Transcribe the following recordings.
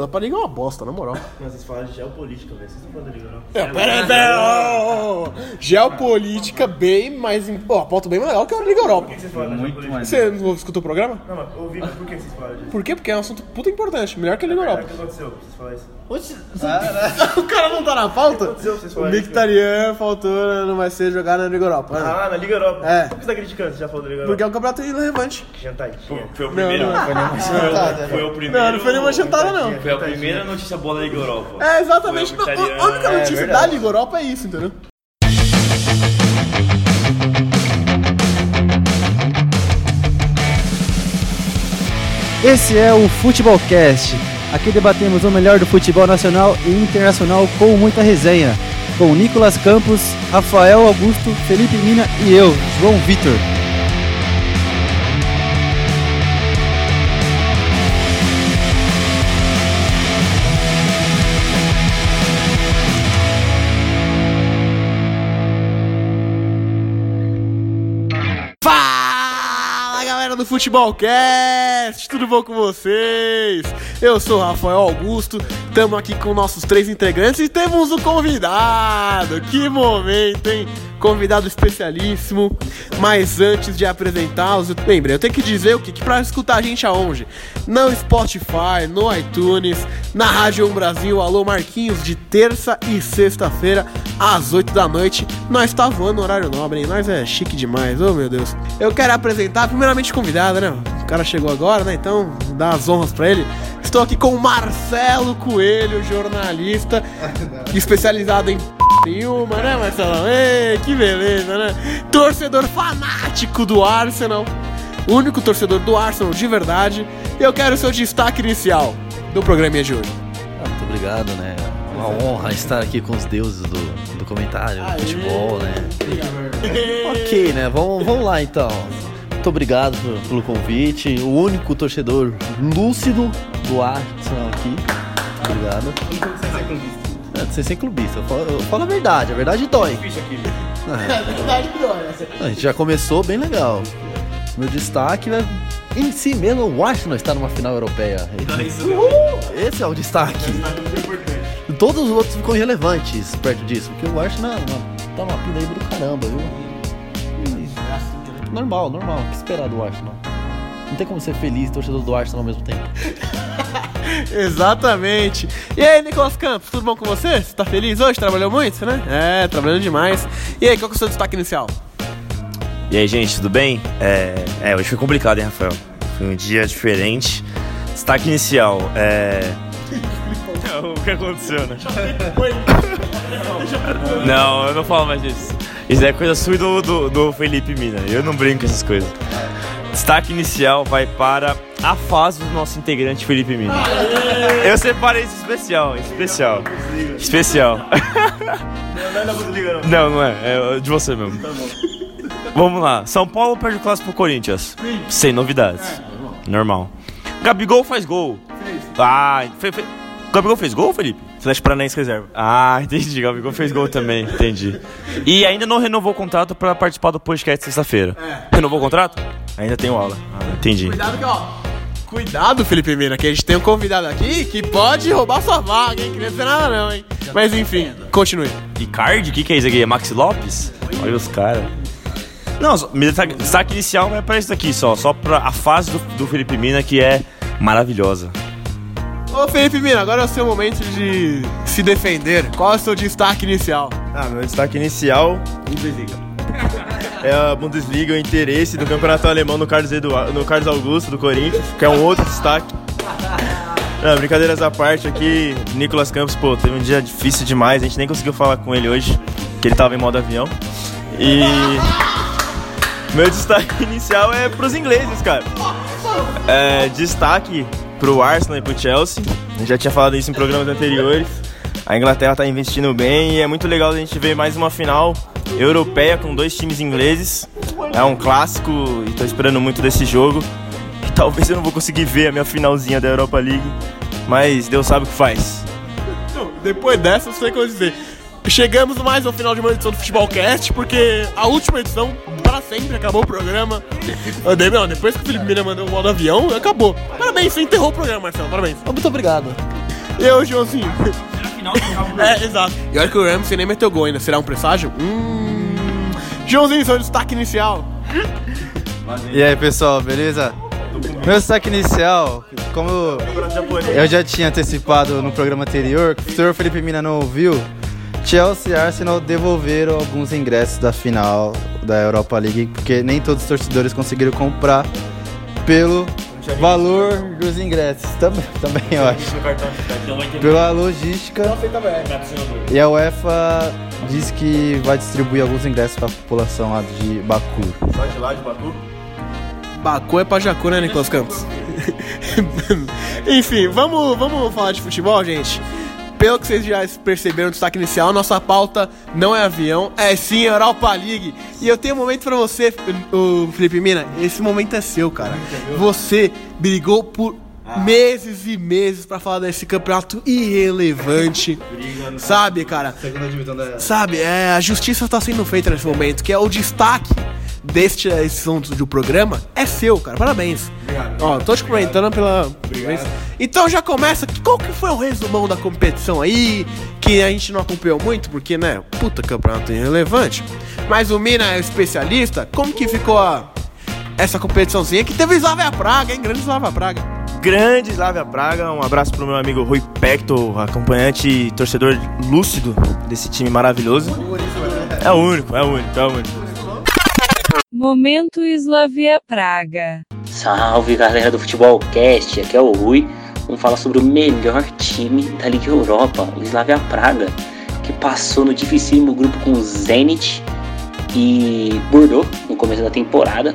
Dá pra ligar uma bosta, na moral. Não, vocês falaram de geopolítica, velho. Vocês estão falando da Liga Europa. É, pera, pera. Geopolítica bem mais. Ó, a pauta bem mais legal que a Liga Europa. Por que vocês falaram da Muito geopolítica? mais. Você não escutou o programa? Não, mas ouvi, mas por que vocês falaram disso? Por quê? Porque é um assunto puta importante. Melhor que a Liga O Europa. que aconteceu? Vocês falaram isso. o cara não tá na pauta? Vocês O Mictarian faltou, não vai ser jogado na Liga Europa. né? Ah, na Liga Europa. É. Por que você tá criticando? Você já falou da Liga Porque é Europa? um campeonato irrelevante. Jantadinha. Foi o Não, primeiro. não. Foi, nenhuma- foi o primeiro. Não, não foi nenhuma jantada, não. Foi a primeira notícia boa da Liga Europa. É, exatamente. Não, a única É, notícia da verdade. Liga Europa é isso, entendeu? Esse é o Futebolcast. Aqui debatemos o melhor do futebol nacional e internacional com muita resenha. Com Nicolas Campos, Rafael Augusto, Felipe Mina e eu, João Vitor. Do Futebolcast, tudo bom com vocês? Eu sou Rafael Augusto, estamos aqui com nossos três integrantes e temos um convidado. Que momento, hein? Convidado especialíssimo. Mas antes de apresentá-los, lembrei, eu tenho que dizer o que, que pra escutar a gente aonde? No Spotify, no iTunes, na Rádio 1 Brasil, alô Marquinhos, de terça e sexta-feira, às 8 da noite. Nós tá voando no horário nobre, hein? Nós é chique demais, oh meu Deus. Eu quero apresentar, primeiramente, convidado, né? O cara chegou agora, né? Então, dá as honras pra ele. Estou aqui com o Marcelo Coelho, jornalista, especializado em nenhuma, né, Marcelão? Ei, que beleza, né? Torcedor fanático do Arsenal. Único torcedor do Arsenal de verdade. E eu quero o seu destaque inicial do programinha de hoje. Ah, muito obrigado, né? Uma honra estar aqui com os deuses do, do comentário, do futebol, né? Ok, né? Vamos, vamos lá então. Muito obrigado por- pelo convite. O único torcedor lúcido do Arsenal aqui. Obrigado. É, de ser sem clubista. Eu falo, eu falo a verdade, a verdade dói. A gente já começou bem legal. Meu destaque é em si mesmo, o Arsenal está numa final europeia. Esse é o destaque. Todos os outros ficam irrelevantes perto disso, porque o Arsenal é uma- tá uma pindaíba do caramba, viu? Normal, normal. O que esperar do Arsenal? Não tem como ser feliz e torcedor do Arsenal ao mesmo tempo. Exatamente. E aí, Nicolas Campos, tudo bom com você? Você tá feliz hoje? Trabalhou muito, né? É, trabalhando demais. E aí, qual que é o seu destaque inicial? E aí, gente, tudo bem? É, é, hoje foi complicado, hein, Rafael? Foi um dia diferente. Destaque inicial, é. o que aconteceu, né? Não, eu não falo mais disso. Isso é coisa sua e do, do, do Felipe Mina. Eu não brinco com essas coisas. Destaque inicial vai para a fase do nosso integrante Felipe Mina. Eu separei isso especial, especial. Especial. Não é não. Não, não é. É de você mesmo. Vamos lá. São Paulo perde o clássico pro Corinthians. Sem novidades. Normal. Gabigol faz gol. Ah, fe, fe... Gabigol fez gol, Felipe? Atlético Paranaense reserva. Ah, entendi. Gabigol fez gol também. Entendi. E ainda não renovou o contrato pra participar do podcast sexta-feira. Renovou o contrato? Ainda tenho aula. Ah, entendi. Cuidado que, ó. Cuidado, Felipe Mina, que a gente tem um convidado aqui que pode roubar sua vaga, hein? Queria dizer nada não, hein? Mas enfim, continue. Icardi? O que, que é isso aqui? É Maxi Lopes? Olha os caras. Não, só- meu destaque, destaque inicial vai pra isso aqui só. Só pra a fase do, do Felipe Mina que é maravilhosa. Ô, Felipe Mina, agora é o seu momento de se defender. Qual é o seu destaque inicial? Ah, meu destaque inicial é a Bundesliga, o interesse do campeonato alemão no Carlos, Eduardo, no Carlos Augusto, do Corinthians, que é um outro destaque. Não, brincadeiras à parte aqui, Nicolas Campos, pô, teve um dia difícil demais, a gente nem conseguiu falar com ele hoje, que ele tava em modo avião. E meu destaque inicial é pros ingleses, cara. É, destaque pro Arsenal e pro Chelsea. Gente já tinha falado isso em programas anteriores. A Inglaterra tá investindo bem e é muito legal a gente ver mais uma final europeia com dois times ingleses. É um clássico e tô esperando muito desse jogo. E talvez eu não vou conseguir ver a minha finalzinha da Europa League, mas Deus sabe o que faz. Não, depois dessa, eu sei o que eu vou dizer. Chegamos mais ao final de uma edição do Futebolcast, porque a última edição, para sempre, acabou o programa. Eu dei- Não, depois que o Felipe Mina mandou o modo avião, acabou. Parabéns, você enterrou o programa, Marcelo, parabéns. Muito obrigado. Eu, Joãozinho. É, exato. E olha que o Ramsey nem meteu gol ainda. Será um presságio? Hum. Joãozinho, seu destaque inicial. E aí, pessoal, beleza? Meu destaque inicial, como eu já tinha antecipado no programa anterior, o senhor Felipe Mina não ouviu, Chelsea e Arsenal devolveram alguns ingressos da final da Europa League, porque nem todos os torcedores conseguiram comprar pelo valor dos ingressos. Também, também eu acho. Pela logística. E a UEFA diz que vai distribuir alguns ingressos para a população lá de Baku. Só de lá de Baku? Bacu é pra Jacu, né, Nicolas Campos? Enfim, vamos, vamos falar de futebol, gente. Pelo que vocês já perceberam no destaque inicial, nossa pauta não é avião, é sim Europa League. E eu tenho um momento pra você, o Felipe Mina. Esse momento é seu, cara. Você brigou por meses e meses pra falar desse campeonato irrelevante. Sabe, cara? Sabe, é, a justiça tá sendo feita nesse momento, que é o destaque deste assunto do programa é seu, cara. Parabéns. Ó, tô te comentando pela. Então já começa. Qual que foi o resumão da competição aí? Que a gente não acompanhou muito, porque, né? Puta campeonato irrelevante. Mas o Mina é especialista. Como que ficou a, essa competiçãozinha que teve Slavia Praga, hein? Grande Slavia Praga. Grande Slavia Praga, um abraço pro meu amigo Rui Pecto, acompanhante e torcedor lúcido desse time maravilhoso. É o único, é o único, é o único. Momento Slavia Praga. Salve galera do Futebol Cast, aqui é o Rui. Vamos falar sobre o melhor time da Liga Europa, o Slavia Praga, que passou no dificílimo grupo com Zenit e Bordeaux no começo da temporada,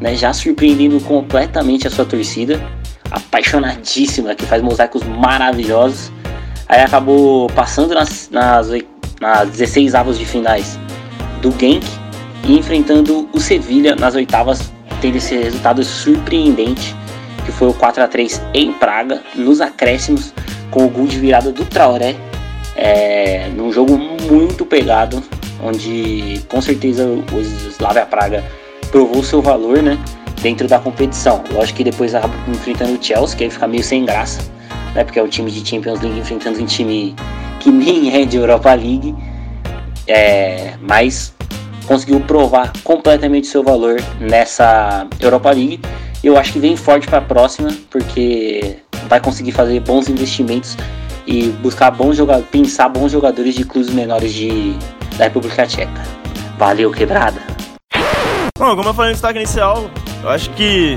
né, já surpreendendo completamente a sua torcida, apaixonadíssima, que faz mosaicos maravilhosos. Aí acabou passando nas, nas, nas 16 avos de finais do Genk e enfrentando o Sevilha nas oitavas, tendo esse resultado surpreendente, que foi o 4 a 3 em Praga, nos acréscimos, com o gol de virada do Traoré, é, num jogo muito pegado, onde com certeza o Slavia Praga provou seu valor, né, dentro da competição. Lógico que depois enfrentando o Chelsea, que aí fica meio sem graça, né, porque é o time de Champions League enfrentando um time que nem é de Europa League, é, mas conseguiu provar completamente seu valor nessa Europa League. Eu acho que vem forte para a próxima, porque vai conseguir fazer bons investimentos e buscar bons jogadores, pensar bons jogadores de clubes menores de, da República Tcheca. Valeu, quebrada! Bom, como eu falei no destaque inicial, eu acho que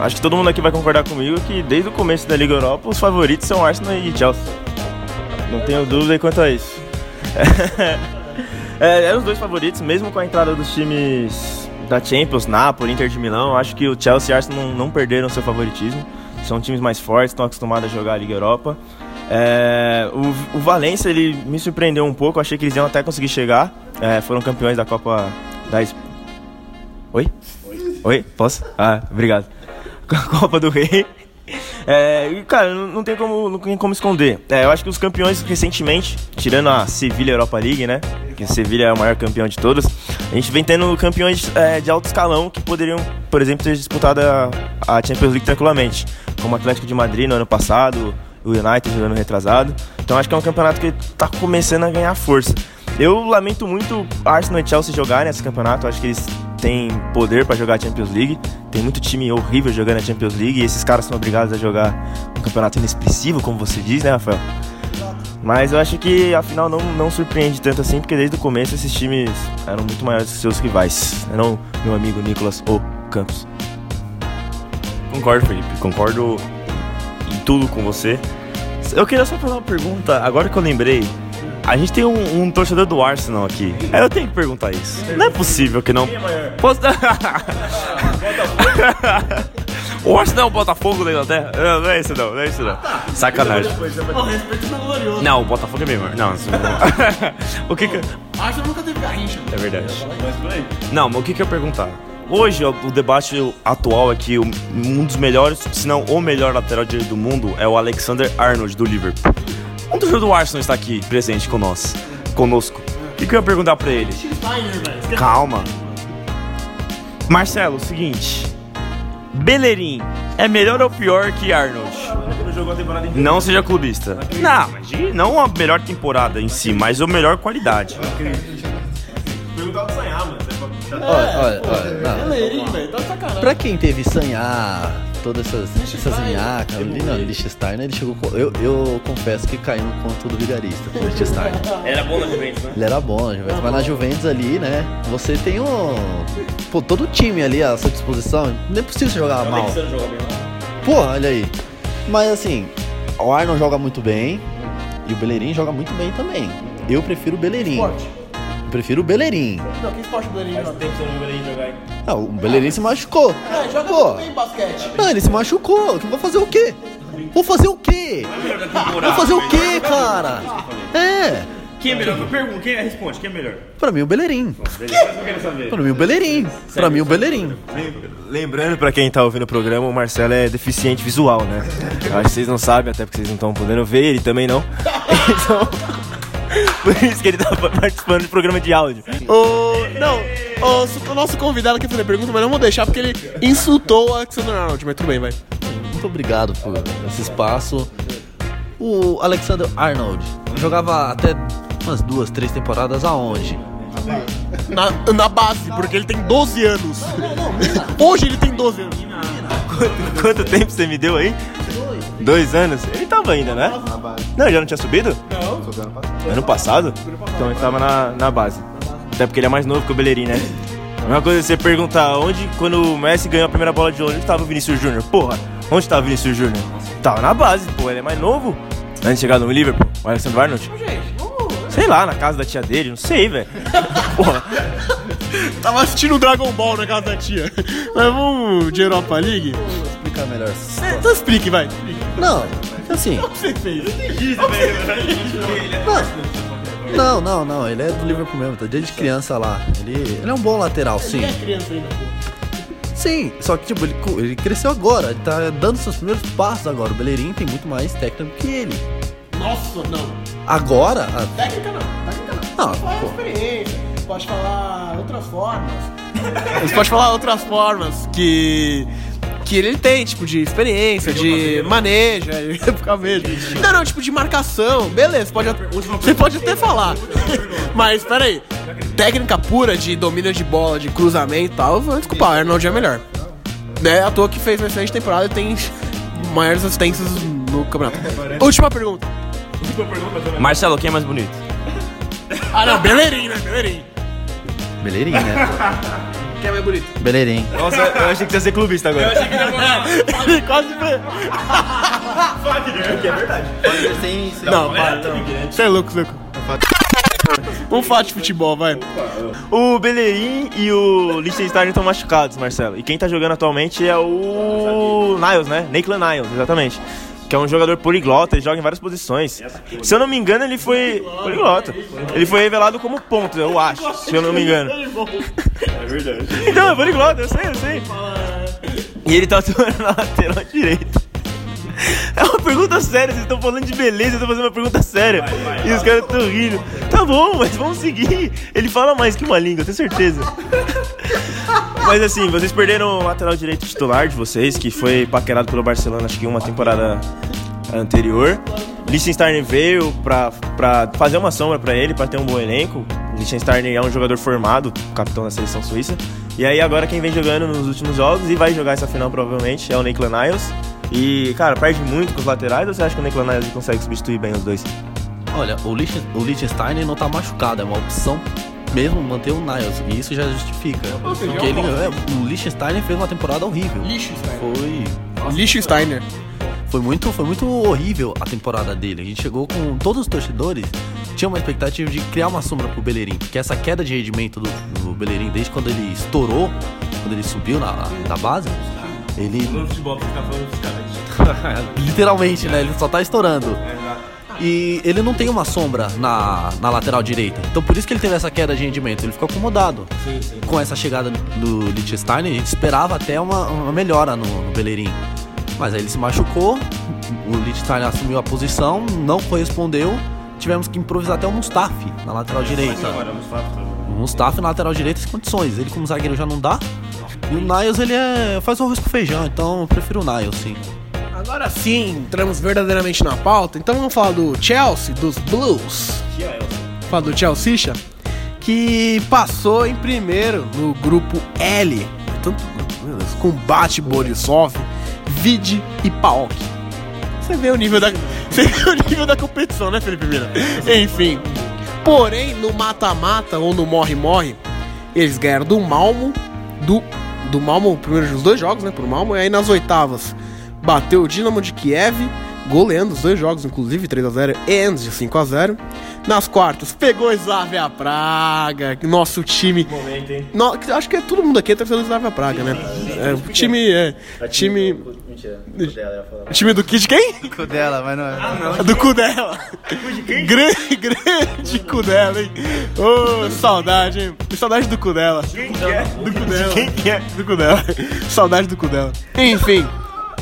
acho que todo mundo aqui vai concordar comigo que desde o começo da Liga Europa os favoritos são Arsenal e Chelsea. Não tenho dúvida quanto a isso. É, eram os dois favoritos, mesmo com a entrada dos times da Champions, Napoli, Inter de Milão. Acho que o Chelsea e Arsenal não, não perderam seu favoritismo. São times mais fortes, estão acostumados a jogar a Liga Europa. É, o, o Valência ele me surpreendeu um pouco, achei que eles iam até conseguir chegar. É, foram campeões da Copa da. Es- Oi? Oi? Posso? Ah, obrigado. Copa do Rei. É, e, cara, não, tem como, não tem como esconder. É, eu acho que os campeões recentemente, tirando a Sevilha Europa League, né? Que a Sevilha é o maior campeão de todos. A gente vem tendo campeões é, de alto escalão que poderiam, por exemplo, ter disputado a, a Champions League tranquilamente. Como o Atlético de Madrid no ano passado, o United no ano retrasado. Então acho que é um campeonato que tá começando a ganhar força. Eu lamento muito Arsenal e Chelsea jogarem esse campeonato. Acho que eles têm poder para jogar a Champions League. Tem muito time horrível jogando a Champions League e esses caras são obrigados a jogar um campeonato inexpressivo, como você diz, né, Rafael? Mas eu acho que afinal não, não surpreende tanto assim, porque desde o começo esses times eram muito maiores que seus rivais. Não meu amigo Nicolas O Campos. Concordo, Felipe. Concordo em tudo com você. Eu queria só fazer uma pergunta, agora que eu lembrei. A gente tem um, um torcedor do Arsenal aqui. Eu tenho que perguntar isso. Não é possível que não. Posso O Arsenal é o Botafogo da Inglaterra? Não, não é isso não, não é isso não. Sacanagem. Não, o Botafogo é melhor. Não, isso não. o que que. Arsenal nunca teve garrincha. É verdade. Não, mas o que, que eu ia perguntar? Hoje, o debate atual é que um dos melhores, se não o melhor lateral direito do mundo é o Alexander Arnold, do Liverpool. Um torcedor do Arsenal está aqui, presente com nós, conosco. O que, que eu ia perguntar pra ele? Calma. Marcelo, o seguinte. Bellerin é melhor ou pior que Arnold? Não seja clubista. Não, mas não a melhor temporada em si, mas a melhor qualidade. Perguntar do Sanhar, mano. Olha, olha, olha. Beleirinho, velho, tá sacanagem. Pra quem teve sanhar, todas essas, essas nhacas ali, não, Liechtenstein, ele chegou eu, eu confesso que caiu no conto do vigarista, com o Liechtenstein. Era bom na Juventus, né? Ele era bom na Juventus, mas na Juventus ali, né, você tem um... Pô, todo o time ali à sua disposição, não é possível você jogar mal. Pô, olha aí. Mas assim, o Arnold joga muito bem e o Bellerin joga muito bem também. Eu prefiro o Bellerin. Esporte. Eu prefiro o Bellerin. Não, que esporte o Beleirinho joga? Tempo você não viu ele jogar aí. Ah, o Bellerin se machucou. É, joga Pô. bem basquete. Não, ele se machucou. Vou fazer o quê? Vou fazer o quê? Vou fazer o quê, cara? É, Quem é melhor? Pergunta, quem responde? Quem é melhor? pra mim o Bellerin. Pra mim o Bellerin. Pra mim o Bellerin. Lembrando pra quem tá ouvindo o programa, o Marcelo é deficiente visual, né? Eu acho que vocês não sabem, até porque vocês não estão podendo ver, ele também não. Então, por isso que ele tá participando de programa de áudio. O, não, o, o nosso convidado quer fazer pergunta, mas não vou deixar porque ele insultou o Alexander Arnold, mas tudo bem, vai. Muito obrigado por esse espaço. O Alexander Arnold jogava até umas duas, três temporadas aonde? Na, na base, porque ele tem 12 anos. Hoje ele tem 12 anos. Quanto, quanto tempo você me deu aí? Dois anos? Ele tava ainda, né? Não, ele já não tinha subido? Não. Ano passado? Então ele tava na, na base. Até porque ele é mais novo que o Bellerin, né? A mesma coisa é você perguntar onde, quando o Messi ganhou a primeira bola de ouro, onde tava o Vinícius Júnior? Porra, onde tava o Vinícius Júnior? Tava na base, pô, ele é mais novo. Antes de chegar no Liverpool, o Alexander Arnold. Sei lá, na casa da tia dele, não sei, velho. Porra, Tava assistindo o Dragon Ball na casa da tia. Mas vamos de Europa League? Explicar melhor. Então explique, vai. Não, assim. O que você fez? Não, não, não. Ele é do Liverpool mesmo, tá desde criança lá. Ele, ele é um bom lateral, sim. é criança ainda, Sim, só que tipo, ele, ele cresceu agora, ele tá dando seus primeiros passos agora. O Bellerin tem muito mais técnica que ele. Nossa, não. Agora, a- Técnica não, técnica não. não, Fala pô, experiência, pode falar outras formas. Você pode falar outras formas que. Que ele tem, tipo, de experiência, de manejo, aí fica mesmo. Não, não, tipo, de marcação, beleza, pode, você pode até falar. Mas, peraí, técnica pura de domínio de bola, de cruzamento e tal, desculpa, o Arnold é melhor. É à toa que fez uma excelente temporada e tem maiores assistências no campeonato. Última pergunta. Marcelo, quem é mais bonito? Ah, não, Beleirinho, né? Né? Quem é mais bonito? Beleirin. nossa, eu achei que você ia ser clubista agora. Ele quase foi. Não, para, não. Você é louco, você é louco. Vamos falar de futebol, vai. O Bellerin e o Liechtenstein estão machucados, Marcelo. E quem tá jogando atualmente é o Niles, né? Naklan Niles, exatamente. Que é um jogador poliglota, ele joga em várias posições. Se eu não me engano, ele foi. Poliglota. Ele foi revelado como ponto, eu acho, se eu não me engano. É verdade. Então, é poliglota, eu sei, eu sei. E ele tá atuando na lateral direita. É uma pergunta séria, vocês estão falando de beleza, eu tô fazendo uma pergunta séria. e os caras estão rindo. Tá bom, mas vamos seguir. Ele fala mais que uma língua, tenho certeza. mas assim, vocês perderam o lateral direito titular de vocês, que foi paquerado pelo Barcelona, acho que uma temporada anterior. Liechtenstein veio pra, pra fazer uma sombra pra ele, pra ter um bom elenco. Liechtenstein é um jogador formado, capitão da seleção suíça. E aí agora quem vem jogando nos últimos jogos e vai jogar essa final provavelmente é o Nicolas Niles. E, cara, perde muito com os laterais ou você acha que o Nicolas Niles consegue substituir bem os dois? Olha, o, Liechtenstein não tá machucado, é uma opção mesmo manter o Niles. E isso já justifica. Porque ele, é, o Liechtenstein fez uma temporada horrível. Liechtenstein. Foi, foi, muito, foi muito horrível a temporada dele. A gente chegou com todos os torcedores. Tinha uma expectativa de criar uma sombra pro Bellerin. Porque essa queda de rendimento do, do Bellerin, desde quando ele estourou, quando ele subiu na, da base, ele futebol tá. Literalmente, né? Ele só tá estourando. E ele não tem uma sombra na, na lateral direita. Então por isso que ele teve essa queda de rendimento. Ele ficou acomodado. Com essa chegada do Liechtenstein, a gente esperava até uma, uma melhora no, no Bellerin. Mas aí ele se machucou, o Liechtenstein assumiu a posição, não correspondeu. Tivemos que improvisar até o Mustafi na lateral direita. O Mustafi na lateral direita sem condições. Ele como zagueiro já não dá. E o Niles, ele é, faz um arroz com feijão, então eu prefiro o Niles, sim. Agora sim, entramos verdadeiramente na pauta. Então vamos falar do Chelsea, dos Blues. Falar do Chelsea, que passou em primeiro no grupo L. É Tanto meu Deus, com Bate, Borisov, Vide e Paok. Você vê o nível da. Você vê o nível da competição, né, Felipe Mira? Enfim. Porém, no mata-mata ou no morre-morre, eles ganharam do Malmo, do, do Malmo, primeiro os dois jogos, né, pro Malmo, e aí nas oitavas bateu o Dinamo de Kiev, goleando os dois jogos, inclusive 3x0 e de 5x0. Nas quartas, pegou Slavia Praga, nosso time. Momento, hein? No, acho que é todo mundo aqui é torcedor do Slavia Praga, né? É, o time é. Time. Mentira. Time do Kid quem? Com dela, mas não é. Do cu dela. Grande, grande cu dela, hein? Ô, saudade, hein? Saudade do cu dela. Do cu dela. Quem que é? Do cu dela. Saudade do cu dela. Enfim.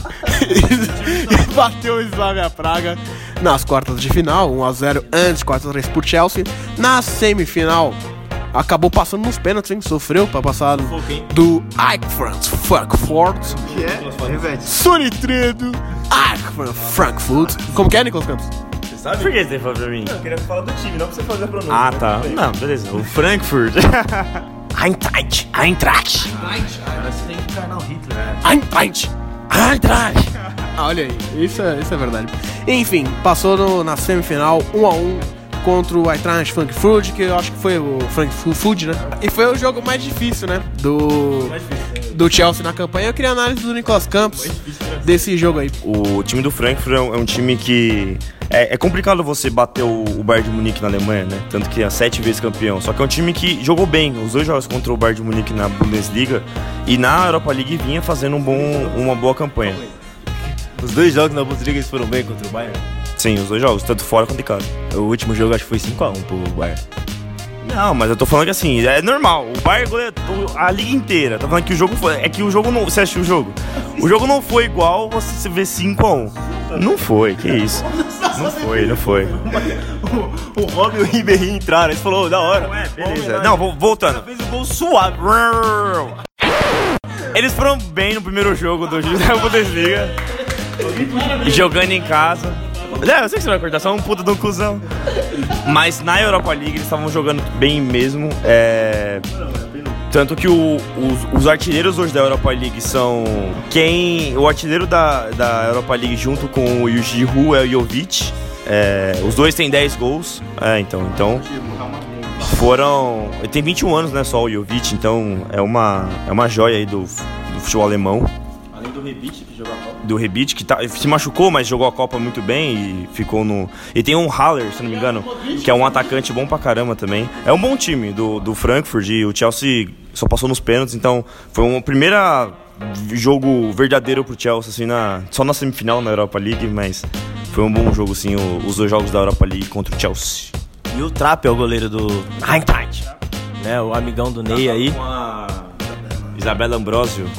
E Bateu o Slavia Praga nas quartas de final, 1x0 antes, 4x3 por Chelsea. Na semifinal, acabou passando nos pênaltis, hein? Sofreu pra passar do Eintracht Frankfurt. Que é? Sonitredo, Eintracht Frankfurt. Como que é, Nicolas Campos? Você sabe? Por que você falou pra mim? Eu queria falar do time, não pra você fazer a pronúncia. Ah, tá. Não, beleza. O Frankfurt. Eintracht, Eintracht, Você tem que encarnar o Hitler. né? Eintracht, Eintracht. Ah, olha aí, isso é, isso é verdade. Enfim, passou no- na semifinal 1 a 1 contra o Eintracht Frankfurt, que eu acho que foi o Frankfurt, né? E foi o jogo mais difícil, né? Do do Chelsea na campanha. Eu queria análise do Nicolas Campos desse jogo aí. O time do Frankfurt é um, é um time que. É, é complicado você bater o, o Bayern de Munique na Alemanha, né? Tanto que é sete vezes campeão. Só que é um time que jogou bem os dois jogos contra o Bayern de Munique na Bundesliga e na Europa League vinha fazendo um bom, uma boa campanha. Os dois jogos na Bundesliga eles foram bem contra o Bayern. Sim, os dois jogos, tanto fora quanto em casa. O último jogo acho que foi 5x1 pro Bayern. Não, mas eu tô falando que assim, é normal. O Bayern goleou a liga inteira. Tô falando que o jogo foi. É que o jogo não. Você assistiu o jogo? O jogo não foi igual você ver 5x1. Não foi, que isso. Não foi, não foi. O Robin e o Ribéry entraram, eles falaram, da hora. Beleza. Não, vo- voltando. Fez o gol suave. Eles foram bem no primeiro jogo do Bundesliga. Jogando em casa. É, eu sei que você vai cortar, só um puta de um cuzão. Mas na Europa League eles estavam jogando bem mesmo. é, Tanto que o- os, os artilheiros hoje da Europa League são quem. O artilheiro da, da Europa League junto com o Giroud é o Jovic. É, os dois têm 10 gols. É, então. então foram. Ele tem 21 anos, né? Só o Jovic, então é uma, é uma joia aí do, do futebol alemão. Além do Rebite que jogou a Copa. Do Rebic, que tá, se machucou, mas jogou a Copa muito bem e ficou no. E tem um Haller, se não me engano, que é um atacante bom pra caramba também. É um bom time do, do Frankfurt e o Chelsea só passou nos pênaltis, então foi uma primeira jogo verdadeiro pro Chelsea, assim, na, só na semifinal na Europa League, mas foi um bom jogo, assim, o- os dois jogos da Europa League contra o Chelsea. E o Trapp é o goleiro do Eintracht. Né, o amigão do Ney aí. Com a Isabela Ambrosio.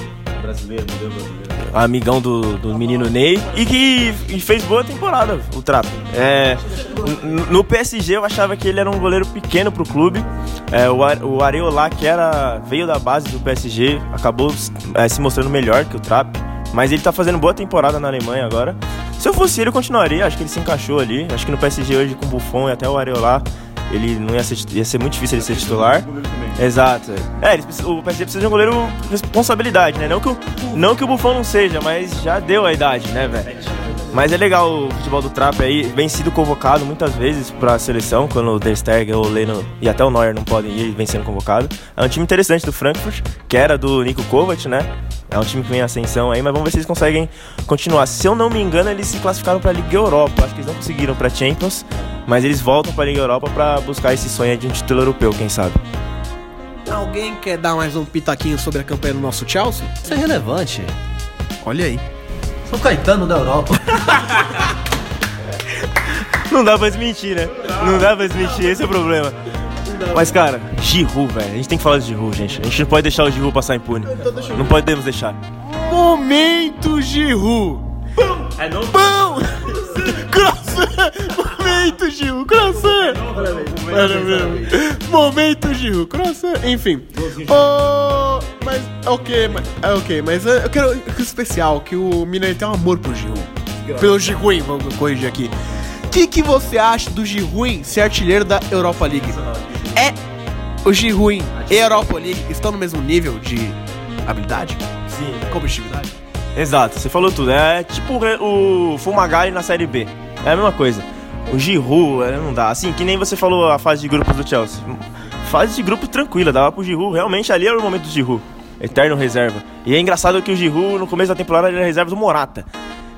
Brasileiro, modelo brasileiro. Amigão do, do menino Ney. E que e fez boa temporada, o Trapp. É, no PSG eu achava que ele era um goleiro pequeno pro clube. É, o, o Areola, que era, veio da base do PSG, acabou é, se mostrando melhor que o Trapp. Mas ele tá fazendo boa temporada na Alemanha agora. Se eu fosse ele, eu continuaria. Acho que ele se encaixou ali. Acho que no PSG hoje, com o Buffon e até o Areola, ele não ia ser, ia ser muito difícil ele ser titular. Exato. É, eles o PSG precisa de um goleiro com responsabilidade, né? Não que, o, não que o Buffon não seja, mas já deu a idade, né, velho? Mas é legal o futebol do Trap aí, vem sido convocado muitas vezes pra seleção, quando o Der Stegen, o Leno e até o Neuer não podem ir, vem sendo convocado. É um time interessante do Frankfurt, que era do Nico Kovac, né? É um time que vem em ascensão aí, mas vamos ver se eles conseguem continuar. Se eu não me engano, eles se classificaram pra Liga Europa. Acho que eles não conseguiram pra Champions, mas eles voltam pra Liga Europa pra buscar esse sonho aí de um título europeu, quem sabe. Alguém quer dar mais um pitaquinho sobre a campanha do nosso Chelsea? Isso é relevante. Olha aí. São Caetano da Europa. Não dá pra desmentir, né? Não dá pra desmentir, esse é o problema. Mas, cara, Giroud, velho. A gente tem que falar de Giroud, gente. A gente não pode deixar o Giroud passar impune. Não podemos deixar. Momento Giroud. É novo? Pão! Croissant! Momento Giroud, croissant! Parabéns. Momento Giroud, croissant, enfim. Oh, mas, ok, mas, é ok, mas eh, eu quero que especial, que o ele tem um amor pro Giroud. pelo Giruim, vamos corrigir aqui. O que, que você acha do Giruim ser artilheiro da Europa League? É o Giruim e a Europa League estão no mesmo nível de habilidade? Sim. Competitividade? Exato, você falou tudo. É tipo o Fumagalli na Série B. É a mesma coisa. O Giroud, é, não dá. Assim, que nem você falou a fase de grupos do Chelsea. Fase de grupo tranquila, dava pro Giroud. Realmente ali era o momento do Giroud. Eterno reserva. E é engraçado que o Giroud, no começo da temporada, ele era reserva do Morata.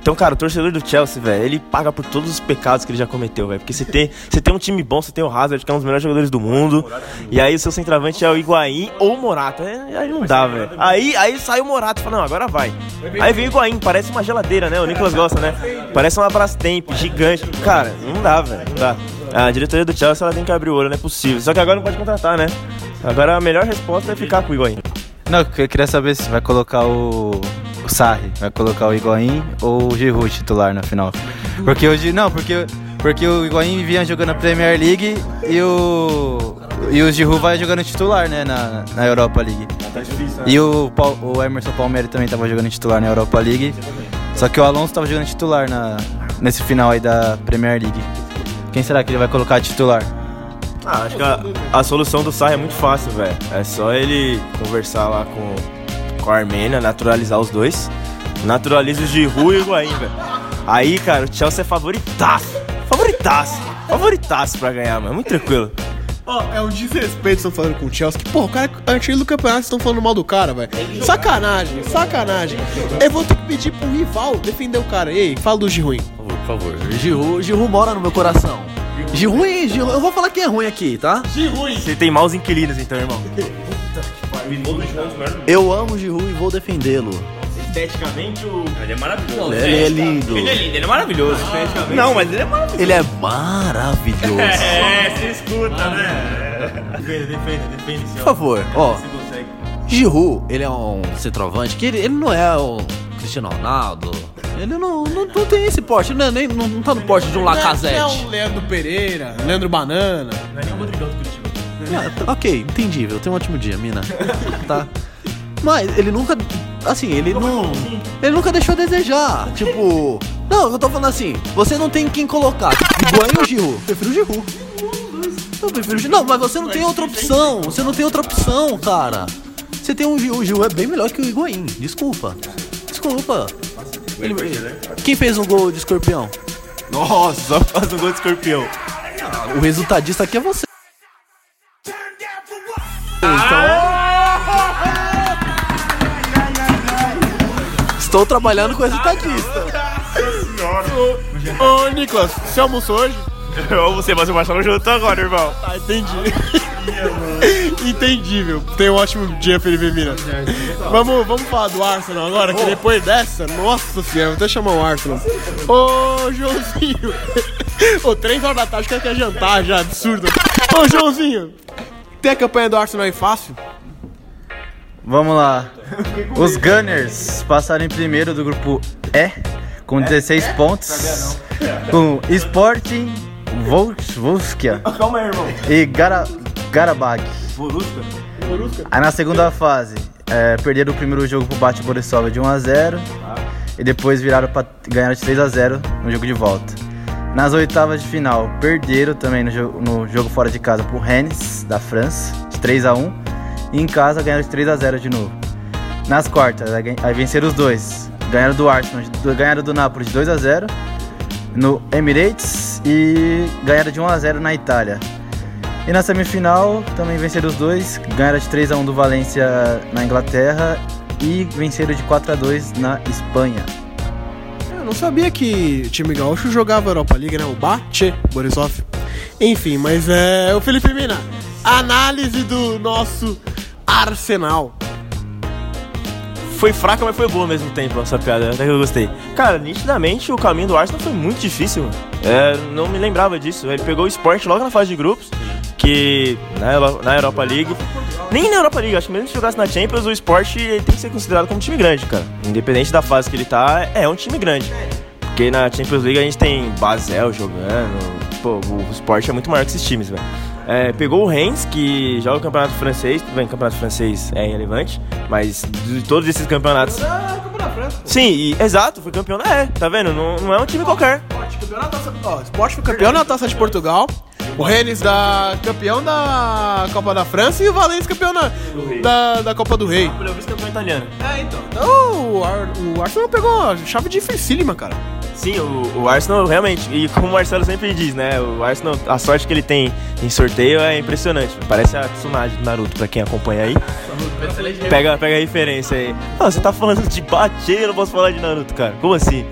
Então, cara, o torcedor do Chelsea, velho, ele paga por todos os pecados que ele já cometeu, velho. Porque você tem, tem um time bom, você tem o Hazard, que é um dos melhores jogadores do mundo. E aí o seu centroavante é o Higuaín ou o Morata. É, aí não dá, velho. Aí, aí sai o Morata e fala, não, agora vai. Aí vem o Higuaín, parece uma geladeira, né? O Nicolas gosta, né? Parece uma Brastemp gigante. Cara, não dá, velho, não dá. A diretoria do Chelsea, ela tem que abrir o olho, não é possível. Só que agora não pode contratar, né? Agora a melhor resposta é ficar com o Higuaín. Não, eu queria saber se vai colocar o, o Sarri, vai colocar o Higuaín ou o Giroud titular na final. Porque hoje não, porque porque o Higuaín vinha jogando a Premier League e o e o Giroud vai jogando titular, né, na, na Europa League. E o, Paul- o Emerson Palmieri também tava jogando titular na Europa League. Só que o Alonso tava jogando titular na, nesse final aí da Premier League. Quem será que ele vai colocar titular? Ah, acho que a, a solução do Sarri é muito fácil, velho. É só ele conversar lá com, com a Armênia, naturalizar os dois. Naturaliza o Giroud e o Higuaín, velho. Aí, cara, o Chelsea é favoritaço. Favoritaço. Favoritaço pra ganhar, mano. Muito tranquilo. Ó, é um desrespeito estão falando com o Chelsea. Que, porra, o cara artilheiro do campeonato, estão falando mal do cara, velho. Sacanagem, sacanagem. Eu vou ter que pedir pro rival defender o cara. Ei, fala do Giruim. Por favor, Giroud, Giroud mora no meu coração. Giroud, Giroud, eu vou falar quem é ruim aqui, tá? Você tem maus inquilinos, então, irmão. Eu amo o Giroud e vou defendê-lo. Esteticamente, o... ele é maravilhoso. Ele é lindo. Ele é lindo, ele é maravilhoso. Esteticamente. Não, mas ele é maravilhoso. Ele é maravilhoso. É, você escuta, né? Defenda, defenda, defenda, Por senhor. favor, ó. Giroud, ele é um centroavante que ele, ele não é o Cristiano Ronaldo. Ele não, não, não tem esse porte, ele não, é nem, não, não tá no porte de um Não é Lacazette. um Leandro Pereira, Leandro Banana. Não é nem o Rodrigão do Curitiba. Ah, tá- ok, entendível. Tenha um ótimo dia, mina. tá. Mas ele nunca. Assim, ele não. Ele nunca deixou a desejar. Tipo. Não, eu tô falando assim. Você não tem quem colocar. Higuaín ou Giroud? Prefiro o Giroud. Eu prefiro o. Não, mas você não tem outra opção. Você não tem outra opção, cara. Você tem um Giroud. O Giroud é bem melhor que o Higuaín. Desculpa. Desculpa. Ele- Quem fez um gol de escorpião? Nossa, faz um gol de escorpião. O resultadista aqui é você. Estou trabalhando com resultadista. Ô, Nicolas, você almoçou hoje? Ou você, mas o Marcelo juntou agora, irmão. Tá, entendi. Entendível. Tenha um ótimo dia, Felipe Mira. Vamos, vamos falar do Arsenal agora, que depois dessa, nossa senhora, vou até chamar o Arsenal. Ô, Joãozinho. Ô, três horas da tarde, o cara quer jantar já, absurdo. Ô, Joãozinho, tem a campanha do Arsenal aí fácil? Vamos lá. Os Gunners passaram em primeiro do grupo E com 16 pontos. Com Sporting, Volskia Calma aí, irmão. e Gara, Garabag. Borussia? Aí na segunda fase, é, perderam o primeiro jogo pro Bate Borisov de 1x0 e depois viraram pra ganhar de 3x0 no jogo de volta. Nas oitavas de final, perderam também no jogo, no jogo fora de casa pro Rennes, da França, de 3x1 e em casa ganharam de 3x0 de novo. Nas quartas, aí venceram os dois. Ganharam do Arsenal, ganharam do Napoli de 2x0 no Emirates e ganharam de 1x0 na Itália. E na semifinal também venceram os dois, ganharam de 3x1 do Valência na Inglaterra e venceram de 4x2 na Espanha. Eu não sabia que o time gaúcho jogava Europa League, né? O Bate Borisov. Enfim, mas é. O Felipe Mina, análise do nosso Arsenal. Foi fraca, mas foi boa ao mesmo tempo essa piada, até que eu gostei. Cara, nitidamente o caminho do Arsenal foi muito difícil. É, não me lembrava disso. Ele pegou o Sport logo na fase de grupos, que na, na Europa League. Nem na Europa League, acho que mesmo se jogasse na Champions, o Sport ele tem que ser considerado como um time grande, cara. Independente da fase que ele tá, é um time grande. Porque na Champions League a gente tem Basel jogando. Pô, o Sport é muito maior que esses times, velho. É, pegou o Reims, que joga o campeonato francês. Tudo bem, o campeonato francês é irrelevante. Mas de todos esses campeonatos. França. pô. Sim, e, exato, foi campeão. É, tá vendo? Não, não é um time qualquer. Sport, campeão na taça, ó, Sport foi campeão na Taça de Portugal. O Rennes da campeão da Copa da França e o Valência campeão na, da, da Copa do Rei. É o vice-campeão italiano. É, então. Então o, Ar- o Arsenal pegou a chave dificílima, cara. Sim, o, o Arsenal realmente, e como o Marcelo sempre diz, né? O Arsenal, a sorte que ele tem em sorteio é impressionante. Parece a Tsunade do Naruto, pra quem acompanha aí. Pega, pega a referência aí. Não, você tá falando de bater, eu não posso falar de Naruto, cara. Como assim?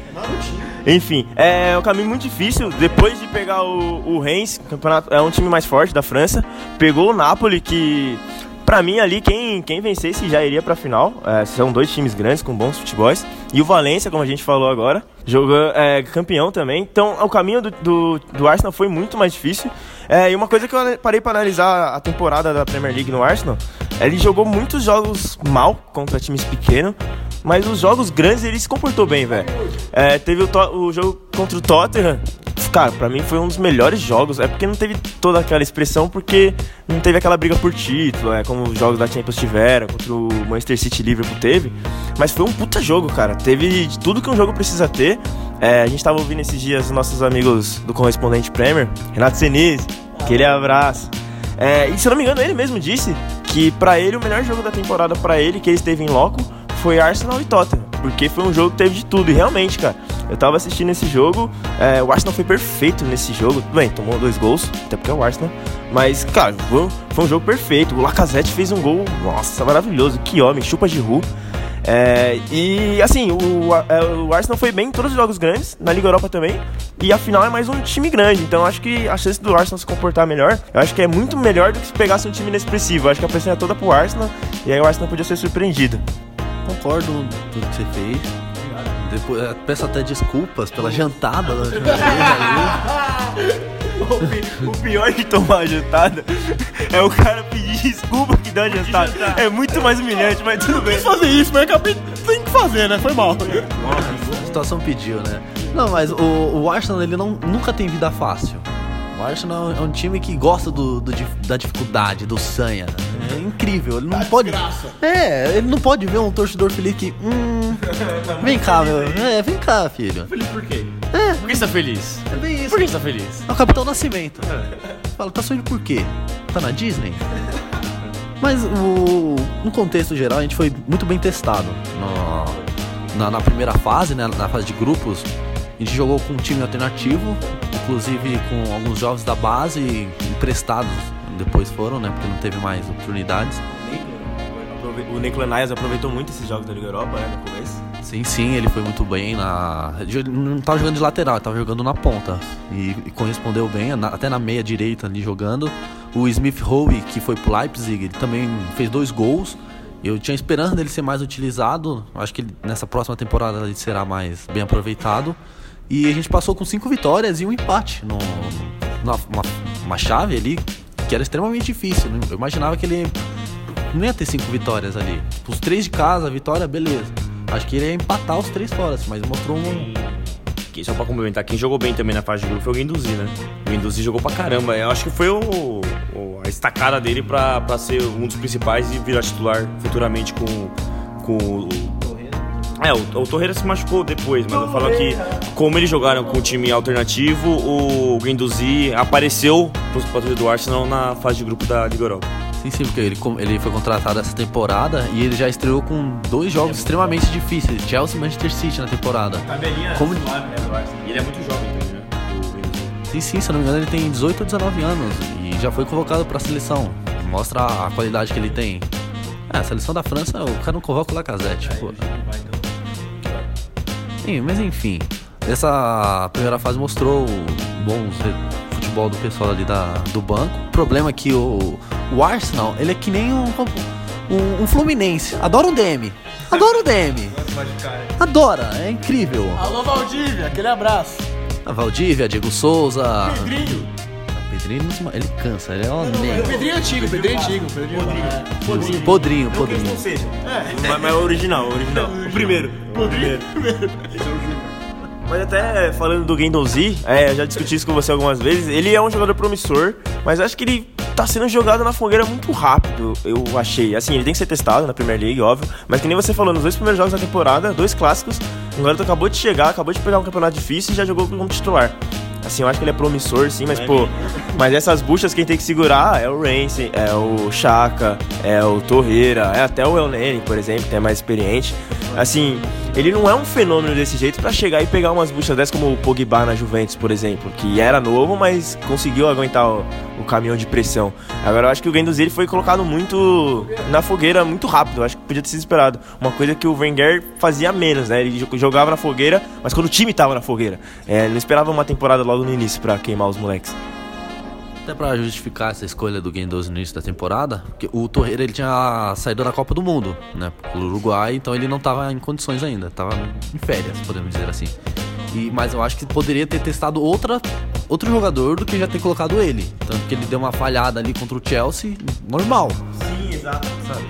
Enfim, é um caminho muito difícil. Depois de pegar o, o Reims, campeonato, é um time mais forte da França, pegou o Napoli, que pra mim ali, quem, quem vencesse já iria pra final. É, são dois times grandes com bons futebols. E o Valência, como a gente falou agora, jogou é, campeão também. Então o caminho do, do, do Arsenal foi muito mais difícil. É, e uma coisa que eu parei pra analisar a temporada da Premier League no Arsenal, ele jogou muitos jogos mal contra times pequenos. Mas os jogos grandes ele se comportou bem, velho. É, teve o, o jogo contra o Tottenham. Cara, pra mim foi um dos melhores jogos. É porque não teve toda aquela expressão, porque não teve aquela briga por título, é como os jogos da Champions tiveram, contra o Manchester City Liverpool teve. Mas foi um puta jogo, cara. Teve tudo que um jogo precisa ter. É, a gente tava ouvindo esses dias os nossos amigos do correspondente Premier, Renato Senise, aquele abraço. É, e se eu não me engano, ele mesmo disse que pra ele o melhor jogo da temporada pra ele, que ele esteve em loco, foi Arsenal e Tottenham. Porque foi um jogo que teve de tudo. E realmente, cara, eu tava assistindo esse jogo, é, o Arsenal foi perfeito nesse jogo. Tudo bem, tomou dois gols, até porque é o Arsenal. Mas, cara, foi, foi um jogo perfeito. O Lacazette fez um gol, nossa, maravilhoso. Que homem, chupa de ru. É, e assim, o, é, o Arsenal foi bem em todos os jogos grandes, na Liga Europa também. E a final é mais um time grande, então acho que a chance do Arsenal se comportar melhor, eu acho que é muito melhor do que se pegasse um time inexpressivo. Eu acho que a pressão é toda pro Arsenal, e aí o Arsenal podia ser surpreendido. Concordo com tudo que você fez. Depois, eh, peço até desculpas pela jantada da última vez ali. O pior de tomar a jantada é o cara pedir desculpa que dá a jantada. É muito mais humilhante, mas tudo bem. Quis fazer isso, mas acabei tem que fazer, né? Foi mal. A situação pediu, né? Não, mas o, o Arsenal ele não, nunca tem vida fácil. O Arsenal é um time que gosta do, do da dificuldade, do sanha. É incrível. Ele não pode. É, ele não pode ver um torcedor feliz que. Hum, vem cá, meu. É, vem cá, filho. Feliz por quê? Por que você tá feliz? É bem isso. Por que você tá feliz? É o Capitão Nascimento. Fala, tá sonhando por quê? Tá na Disney? Mas o, no contexto geral, a gente foi muito bem testado. No- na, na primeira fase, né, na fase de grupos, a gente jogou com um time alternativo, inclusive com alguns jovens da base emprestados. Depois foram, né? Porque não teve mais oportunidades. O Nicolas Nias aproveitou muito esses jogos da Liga Europa, né, no começo. Sim, sim, ele foi muito bem na. ele Não tava jogando de lateral, ele tava jogando na ponta. E, e correspondeu bem, até na meia direita ali jogando. O Smith Rowe, que foi pro Leipzig, ele também fez dois gols. Eu tinha esperança dele ser mais utilizado. Acho que ele- nessa próxima temporada ele será mais bem aproveitado. E a gente passou com cinco vitórias e um empate no, na, uma, chave ali que era extremamente difícil. Eu imaginava que ele não ia ter cinco vitórias ali. Os três de casa, vitória, beleza. Acho que ele ia empatar os três fora, mas mostrou um. Só pra complementar, quem jogou bem também na fase de grupo foi o Guendouzi, né? O Guendouzi jogou pra caramba. Eu acho que foi o- a estacada dele pra, pra ser um dos principais e virar titular futuramente com, com o... É, o, o Torreira se machucou depois, mas eu falo que como eles jogaram com o time alternativo, o Guendouzi apareceu pros patrulheiros do Arsenal na fase de grupo da Liga Europa. Sim, sim, porque ele, ele foi contratado essa temporada e ele já estreou com dois jogos extremamente difíceis: Chelsea e Manchester City na temporada. Tabelinha Como- suave, né, do Arsenal. E ele é muito jovem também, né? Sim, sim, se eu não me engano, ele tem 18 ou 19 anos e já foi convocado pra seleção. Mostra a, a qualidade que ele tem. É, a seleção da França, o cara não convoca o Lacazette. pô. Sim, mas enfim, essa primeira fase mostrou o bom re- futebol do pessoal ali da, do banco. O problema é que o, o Arsenal, ele é que nem um, um, um Fluminense. Adora o DM. Adora o DM. Adora, é incrível. Alô, Valdívia, aquele abraço. A Valdívia, Diego Souza. Pedrinho. Pedrinho, ele cansa, ele é um O. Pedrinho é antigo, o Pedrinho é antigo. Pedrinho. Podrinho, Não que podrinho. não seja. Mas, mas é o original, o original. O primeiro. Primeiro. Mas até falando do Guendouzi, é, eu já discuti isso com você algumas vezes. Ele é um jogador promissor, mas acho que ele tá sendo jogado na fogueira muito rápido, eu achei. Assim, ele tem que ser testado na Premier League, óbvio. Mas que nem você falou, nos dois primeiros jogos da temporada, dois clássicos, o garoto acabou de chegar, acabou de pegar um campeonato difícil e já jogou como titular. Assim, eu acho que ele é promissor, sim, mas, pô, mas essas buchas quem tem que segurar é o Rance, é o Chaka, é o Torreira, é até o El Nene, por exemplo, que é mais experiente. Assim, ele não é um fenômeno desse jeito pra chegar e pegar umas buchas dessas como o Pogba na Juventus, por exemplo, que era novo, mas conseguiu aguentar o, o caminhão de pressão. Agora eu acho que o Guendouzi foi colocado muito na fogueira muito rápido, eu acho que podia ter sido esperado. Uma coisa que o Wenger fazia menos, né? Ele jo- jogava na fogueira, mas quando o time tava na fogueira. É, não esperava uma temporada logo no início pra queimar os moleques. Até pra justificar essa escolha do Guendouzi no início da temporada, porque o Torreira ele tinha saído da Copa do Mundo, né, pelo Uruguai, então ele não tava em condições ainda, tava em férias, podemos dizer assim. E, mas eu acho que poderia ter testado outra, outro jogador do que já ter colocado ele. Tanto que ele deu uma falhada ali contra o Chelsea, normal. Sim, exato, sabe?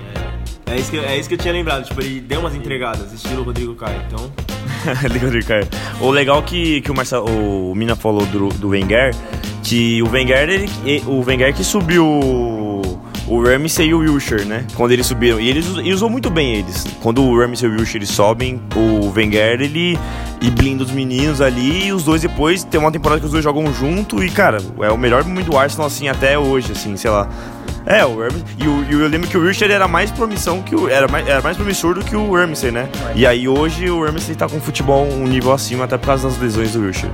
É, isso que, é isso que eu tinha lembrado, tipo, ele deu umas entregadas, estilo Rodrigo Caio, então... Liga do Ricardo. O legal que, que o Marcelo, o Mina falou do, do Wenger, que o Wenger, ele, o Wenger que subiu o- o Ramsey e o Wilshere, né? Quando eles subiram. E eles e usou muito bem eles. Quando o Ramsey e o Wilshere sobem, o Wenger, ele e blinda os meninos ali e os dois depois tem uma temporada que os dois jogam junto e, cara, é o melhor momento do Arsenal, assim, até hoje, assim, sei lá. É, o Ramsey. E, o- e eu lembro que o Wilshere era mais promissão que o. Era mais, era mais promissor do que o Ramsey, né? E aí hoje o Ramsey tá com futebol um nível acima, até por causa das lesões do Wilshere.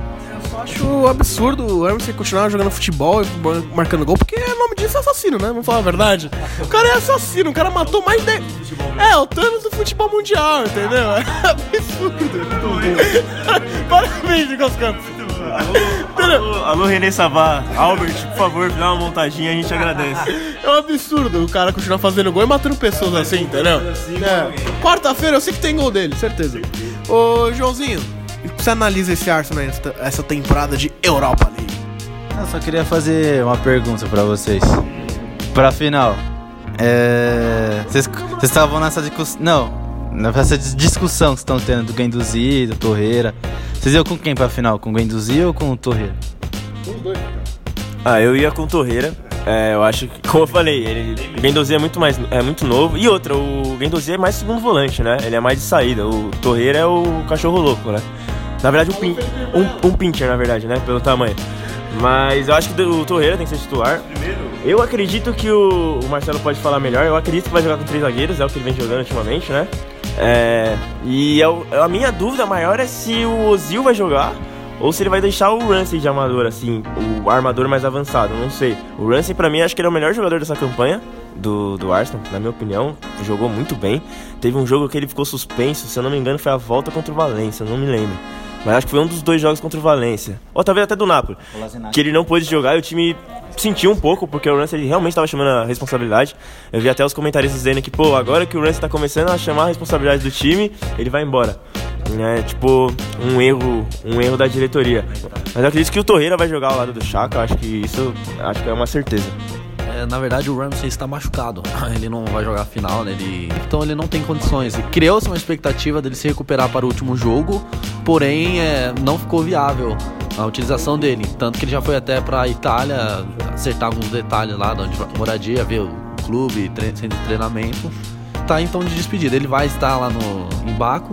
Eu acho absurdo o Emerson continuar jogando futebol e marcando gol, porque o nome disso é assassino, né? Vamos falar a verdade. O cara é assassino, o cara matou mais de. É, o Thanos do futebol mundial, entendeu? É absurdo. Parabéns, Nicolas Campos. Alô, alô, René Savá, Albert, por favor, dá uma montadinha, a gente agradece. É um absurdo o cara continuar fazendo gol e matando pessoas assim, entendeu? É. Quarta-feira eu sei que tem gol dele, certeza. Ô, Joãozinho, você analisa esse Arsenal essa temporada de Europa League? Eu só queria fazer uma pergunta pra vocês. Pra final. É. Vocês vocês estavam nessa discussão. Não. Nessa dis- discussão que estão tendo do Guendouzi, do Torreira. Vocês iam com quem pra final? Com o Guendouzi ou com o Torreira? Ah, eu ia com o Torreira. É, eu acho que, como eu falei, ele, o Guendouzi é muito mais é muito novo. E outra, o Guendouzi é mais segundo volante, né? Ele é mais de saída. O Torreira é o cachorro louco, né? Na verdade, um, pin, um, um pincher, na verdade, né? Pelo tamanho. Mas eu acho que o Torreira tem que ser titular. Eu acredito que o, o Marcelo pode falar melhor. Eu acredito que vai jogar com três zagueiros, é o que ele vem jogando ultimamente, né? É, e é o- a minha dúvida maior é se o Ozil vai jogar ou se ele vai deixar o Ramsey de armador, assim, o armador mais avançado, não sei. O Ramsey, pra mim, acho que ele é o melhor jogador dessa campanha do, do Arsenal, na minha opinião. Jogou muito bem. Teve um jogo que ele ficou suspenso, se eu não me engano, foi a volta contra o Valência, não me lembro. Mas acho que foi um dos dois jogos contra o Valência. Ou talvez até do Napoli. Que ele não pôde jogar e o time sentiu um pouco, porque o Ramsey realmente estava chamando a responsabilidade. Eu vi até os comentaristas dizendo que, pô, agora que o Ramsey tá começando a chamar a responsabilidade do time, ele vai embora. É tipo um erro, um erro da diretoria. Mas eu acredito que o Torreira vai jogar ao lado do Chaka, acho que isso acho que é uma certeza. É, na verdade, o Ramsey está machucado. Ele não vai jogar a final, né? Ele... Então ele não tem condições. Criou-se uma expectativa dele se recuperar para o último jogo, porém é, não ficou viável a utilização dele. Tanto que ele já foi até para a Itália acertar alguns detalhes lá de onde moradia, ver o clube, centro de treinamento. Tá então de despedida. Ele vai estar lá no em Baco.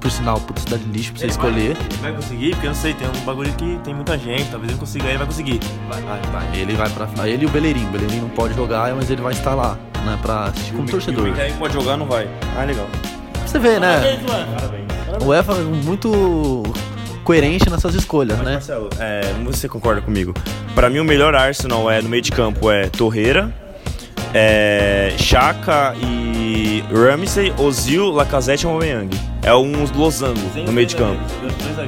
Por sinal, puta cidade de lixo pra você escolher. Ele vai conseguir? Porque eu não sei, tem um bagulho que tem muita gente, talvez ele consiga, ele vai conseguir. Vai, vai, vai. Ele vai pra final. Ele e o Bellerin. O Bellerin não pode jogar, mas ele vai estar lá, né? Pra assistir como torcedor. Quem pode jogar não vai. Ah, legal. Você vê, né? O UEFA é muito coerente nessas escolhas, né? Marcelo, é, você concorda comigo? Pra mim o melhor Arsenal é no meio de campo é Torreira, é, Chaka e Ramsey, Ozil, Lacazette e Aubameyang. É um losango no meio de campo.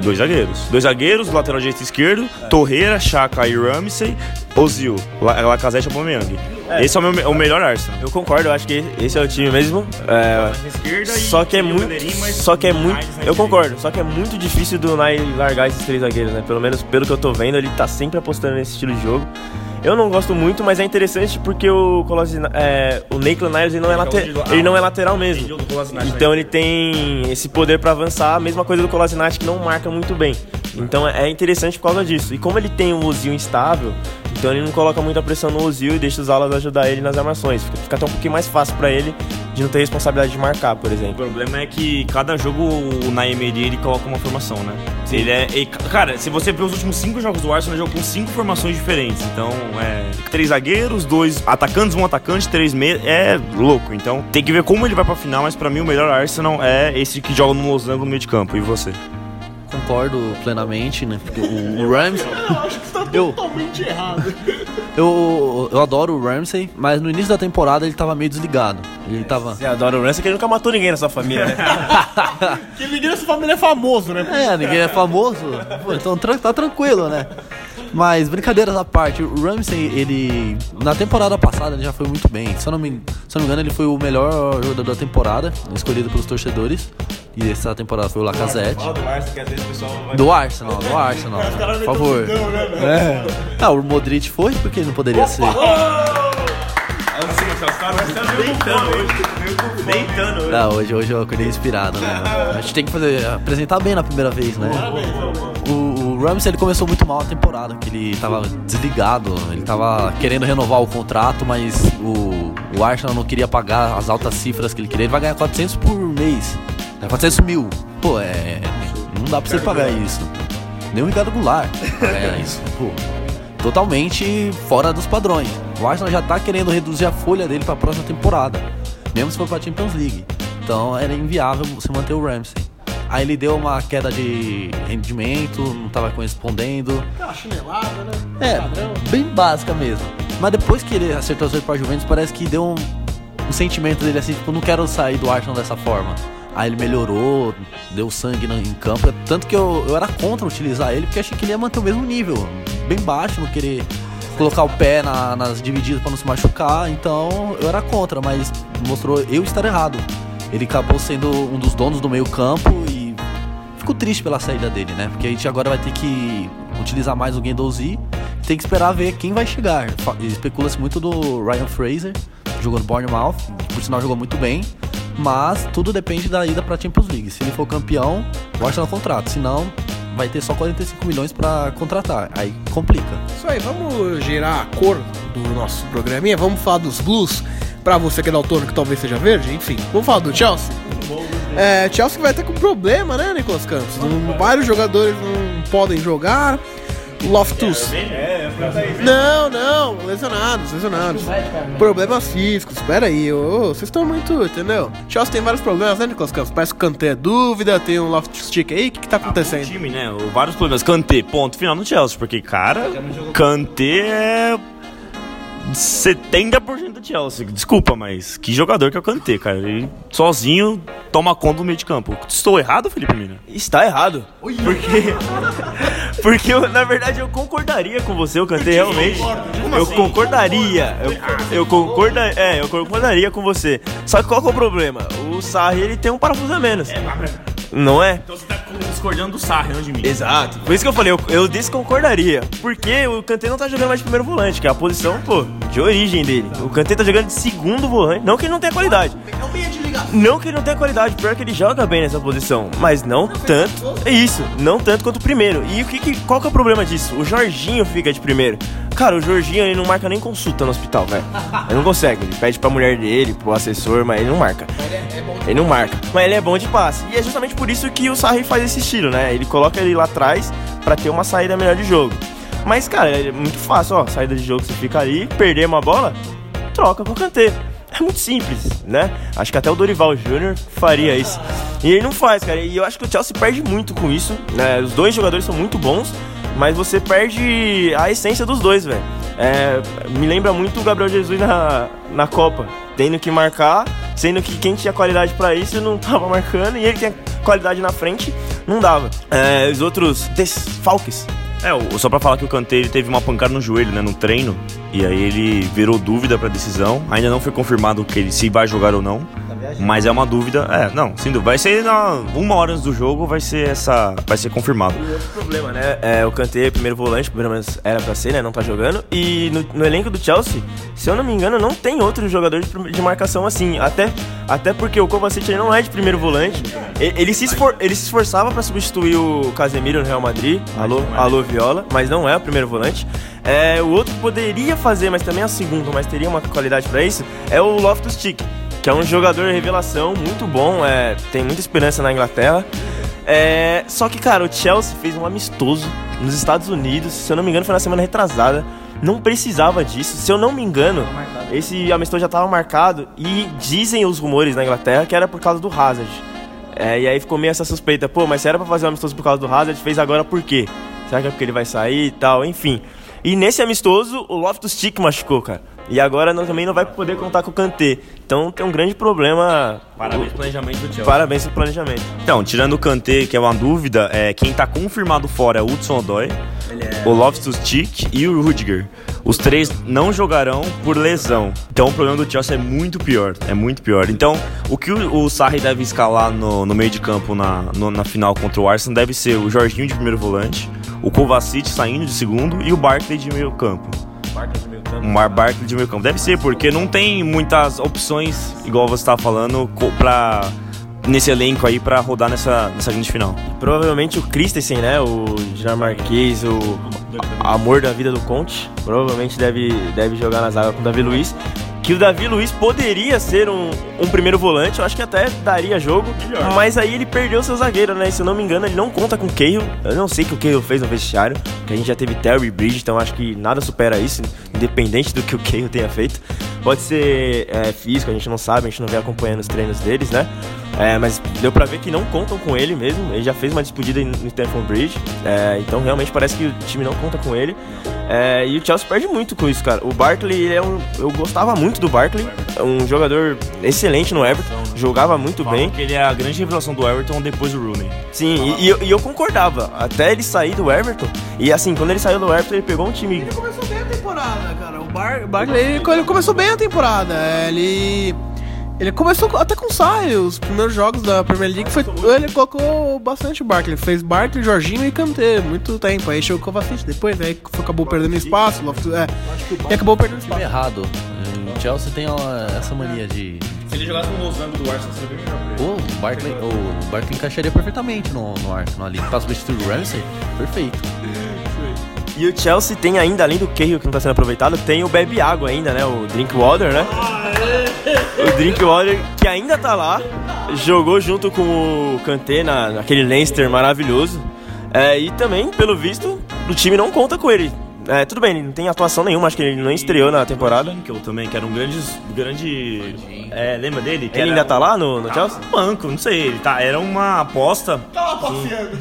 Dois zagueiros. Dois zagueiros, lateral direito e esquerdo, Torreira, Chaka e Ramsey, Ozil, La Lacazette e Aubameyang. Esse é o, meu, o melhor Arsenal. Eu concordo, eu acho que esse é o time mesmo. É, só que é muito. Só que é muito. Eu concordo, só que é muito difícil do Nai largar esses três zagueiros, né? Pelo menos pelo que eu tô vendo, ele tá sempre apostando nesse estilo de jogo. Eu não gosto muito, mas é interessante porque o Colosina, é, o ele não é, ele não é lateral mesmo. Então ele tem esse poder pra avançar, a mesma coisa do Kolasinac que não marca muito bem. Então é é interessante por causa disso. E como ele tem um Ozil instável, Então ele não coloca muita pressão no Ozil e deixa os alas ajudar ele nas armações. Fica, fica até um pouquinho mais fácil pra ele de não ter responsabilidade de marcar, por O exemplo. problema é que cada jogo o Naemedi ele coloca uma formação, né? Ele é, ele- cara, se você ver os últimos cinco jogos do Arsenal, ele jogou com cinco formações diferentes. Então, é três zagueiros, dois atacantes, um atacante, três meias, é louco. Então, tem que ver como ele vai pra final, mas pra mim o melhor Arsenal é esse que joga no losango no meio de campo. E você? Concordo plenamente, né? Porque o, o Rams. Eu, Totalmente errado. Eu, eu adoro o Ramsey, mas no início da temporada ele tava meio desligado. Ele tava. Você adora o Ramsey que ele nunca matou ninguém na sua família, né? Que ninguém nessa família é famoso, né? É, ninguém é famoso. Pô, então tra- tá tranquilo, né? Mas brincadeiras à parte, o Ramsey, ele. Na temporada passada ele já foi muito bem. Se eu não me, se eu não me engano, ele foi o melhor jogador da temporada, escolhido pelos torcedores. E essa temporada foi o Lacazette. do Arsenal, que às vezes o pessoal vai... Do Arsenal, do Arsenal, por favor. É. Ah, o Modric foi, porque ele não poderia ser. Não, hoje, hoje eu acordei inspirado, né? A gente tem que fazer, apresentar bem na primeira vez, né? O, o Ramsey ele começou muito mal a temporada, que ele tava desligado, ele tava querendo renovar o contrato, mas o, o Arsenal não queria pagar as altas cifras que ele queria. Ele vai ganhar 400 por mês, né? 400 mil. Pô, é. Não dá pra você pagar isso. Nem o Ricardo Goulart pra ganhar isso. Pô, totalmente fora dos padrões. O Arsenal já tá querendo reduzir a folha dele pra próxima temporada, mesmo se for pra Champions League. Então era inviável você manter o Ramsey. Aí ele deu uma queda de rendimento, não tava correspondendo. Aquela chinelada, né? É, bem básica mesmo. Mas depois que ele acertou as para Juventus, parece que deu um, um sentimento dele assim, tipo, não quero sair do Arsenal dessa forma. Aí ele melhorou, deu sangue em campo. Tanto que eu, eu era contra utilizar ele, porque achei que ele ia manter o mesmo nível. Bem baixo, não querer colocar o pé na- nas divididas para não se machucar. Então eu era contra, mas mostrou eu estar errado. Ele acabou sendo um dos donos do meio campo e fico triste pela saída dele, né? Porque a gente agora vai ter que utilizar mais o Guendouzi. Tem que esperar ver quem vai chegar. Especula-se muito do Ryan Fraser, jogou no Bournemouth, por sinal jogou muito bem. Mas tudo depende da ida pra Champions League. Se ele for campeão, o Arsenal contrata. Se não, vai ter só 45 milhões pra contratar. Aí complica. Isso aí, vamos girar a cor do nosso programinha. Vamos falar dos Blues. Pra você que é daltônico, que talvez seja verde, enfim. Vamos falar do Chelsea? É, Chelsea vai estar com problema, né, Nicolas Campos? Não- vários jogadores não podem jogar. Loftus. Não, não, lesionados, lesionados. Problemas físicos, espera aí, vocês estão muito, entendeu? Chelsea tem vários problemas, né, Nicolas Campos? Parece que o Kanté é dúvida, tem um Loftus Stick aí, o que, que tá acontecendo? time, né? Vários problemas. Kanté, ponto final no Chelsea. Porque, cara, Kanté é 70% do Chelsea. Desculpa, mas que jogador que é o Kanté, cara. Ele sozinho toma conta do meio de campo. Estou errado, Felipe Mina? Está errado. Porque, porque eu, na verdade eu concordaria com você, o Kanté realmente. Eu concordaria. Eu, eu concorda, é, eu concordaria com você. Só que qual que é o problema? O Sarri ele tem um parafuso a menos. Não é? Então você tá discordando do Sarri, não de mim. Exato. Por isso que eu falei, eu, eu desconcordaria. Porque o Kanté não tá jogando mais de primeiro volante, que é a posição, pô, de origem dele. O Kanté tá jogando de segundo volante. Não que ele não tenha qualidade. Não que ele não tenha qualidade, pior que ele joga bem nessa posição, mas não tanto. É isso, não tanto quanto o primeiro. E o que, que- qual que é o problema disso? O Jorginho fica de primeiro. Cara, o Jorginho ele não marca nem consulta no hospital, velho. Ele não consegue. Ele pede pra mulher dele, pro assessor, mas ele não marca. Ele não marca. Mas ele é bom de passe. E é justamente por isso que o Sarri faz esse estilo, né? Ele coloca ele lá atrás pra ter uma saída melhor de jogo. Mas, cara, é muito fácil, ó. Saída de jogo, você fica ali, perder uma bola, troca com o Kanté. É muito simples, né? Acho que até o Dorival Júnior faria isso. E ele não faz, cara. E eu acho que o Chelsea perde muito com isso, né? Os dois jogadores são muito bons, mas você perde a essência dos dois, velho. É, me lembra muito o Gabriel Jesus na, na Copa, tendo que marcar, sendo que quem tinha qualidade pra isso não tava marcando e ele tinha qualidade na frente, não dava. É, os outros desfalques É, só pra falar que o ele teve uma pancada no joelho, né, no treino, e aí ele virou dúvida pra decisão. Ainda não foi confirmado que ele se vai jogar ou não, mas é uma dúvida. É, não, sim, vai ser na uma hora antes do jogo, vai ser essa, vai ser confirmado. outro problema, né? É, o Kanté, primeiro volante, pelo menos era pra ser, né? Não tá jogando. E no, no elenco do Chelsea, se eu não me engano, não tem outro jogador de, de marcação assim. Até, até porque o Kovacic não é de primeiro volante. Ele, ele se, esfor- ele se esforçava pra substituir o Casemiro no Real Madrid. Alô, alô, Viola. Mas não é o primeiro volante. É, o outro que poderia fazer, mas também é o segundo, mas teria uma qualidade pra isso, é o Loftus Cheek, que é um jogador revelação muito bom, é, tem muita esperança na Inglaterra. É, só que, cara, o Chelsea fez um amistoso nos Estados Unidos, se eu não me engano, foi na semana retrasada. Não precisava disso. Se eu não me engano, esse amistoso já estava marcado e dizem os rumores na Inglaterra que era por causa do Hazard. É, e aí ficou meio essa suspeita, pô, mas se era pra fazer um amistoso por causa do Hazard, fez agora por quê? Será que é porque ele vai sair e tal? Enfim. E nesse amistoso, o Loftus Cheek machucou, cara. E agora não, também não vai poder contar com o Kanté. Então tem um grande problema. Parabéns pro planejamento do Chelsea. Parabéns pelo planejamento. Então, tirando o Kanté, que é uma dúvida, é, quem tá confirmado fora é o Hudson Odoi, o Loftus Cheek e o Rudiger. Os três não jogarão por lesão. Então o problema do Chelsea é muito pior. É muito pior. Então, o que o, o Sarri deve escalar no, no meio de campo na, no- na final contra o Arsenal deve ser o Jorginho de primeiro volante, o Kovacic saindo de segundo e o Barkley de meio campo. O Mar Barkley de meio campo. Deve ser, porque não tem muitas opções, igual você estava falando, co- pra, nesse elenco aí pra rodar nessa, nessa grande final. Provavelmente o Christensen, né? O dinamarquês, o amor da vida do Conte, provavelmente deve, deve jogar na zaga com o Davi Luiz. Que o Davi Luiz poderia ser um, um primeiro volante, eu acho que até daria jogo, mas aí ele perdeu seu zagueiro, né? E se eu não me engano, ele não conta com o Cahill. Eu não sei o que o Cahill fez no vestiário, que a gente já teve Terry Bridge, então acho que nada supera isso, independente do que o Cahill tenha feito. Pode ser é, físico, a gente não sabe, a gente não vem acompanhando os treinos deles, né? É, mas deu pra ver que não contam com ele mesmo. Ele já fez uma despedida no Stamford Bridge. é, então realmente parece que o time não conta com ele. É, e o Chelsea perde muito com isso, cara. O Barkley, ele é um, eu gostava muito do Barkley. Um jogador excelente no Everton. Jogava muito bem. Porque ele é a grande revelação do Everton depois do Rooney. Sim, e, e eu, e eu concordava. Até ele sair do Everton. E assim, quando ele saiu do Everton, ele pegou um time. começou bem a temporada, cara. O Bar Barkley, ele, ele começou bem a temporada. É, Ele. Ele começou até com saio. Os primeiros jogos da Premier League foi. Ele colocou bastante o Barkley. Fez Barkley, Jorginho e Kanté. Muito tempo. Aí chegou o Kovacic depois, aí acabou perdendo espaço. Loftus- é, e acabou perdendo Time espaço. errado. O Chelsea tem essa mania de. Se ele jogasse no losango do Arsenal, seria melhor pra ele. O Barkley, o Barkley encaixaria perfeitamente no, no Arsenal ali. Pra substituir o Ramsey, perfeito. E o Chelsea tem ainda, além do Cahill que não tá sendo aproveitado, tem o Bebe Água ainda, né? O Drinkwater, né? O Drinkwater que ainda tá lá, jogou junto com o Kanté na, naquele Leinster maravilhoso. É, e também, pelo visto, o time não conta com ele. É, tudo bem, ele não tem atuação nenhuma, acho que ele não estreou na temporada. Winkel também, que era um grande. grande é, lembra dele? Que Ele ainda um- tá lá no, no Chelsea? Banco, não sei, ele tá, era uma aposta.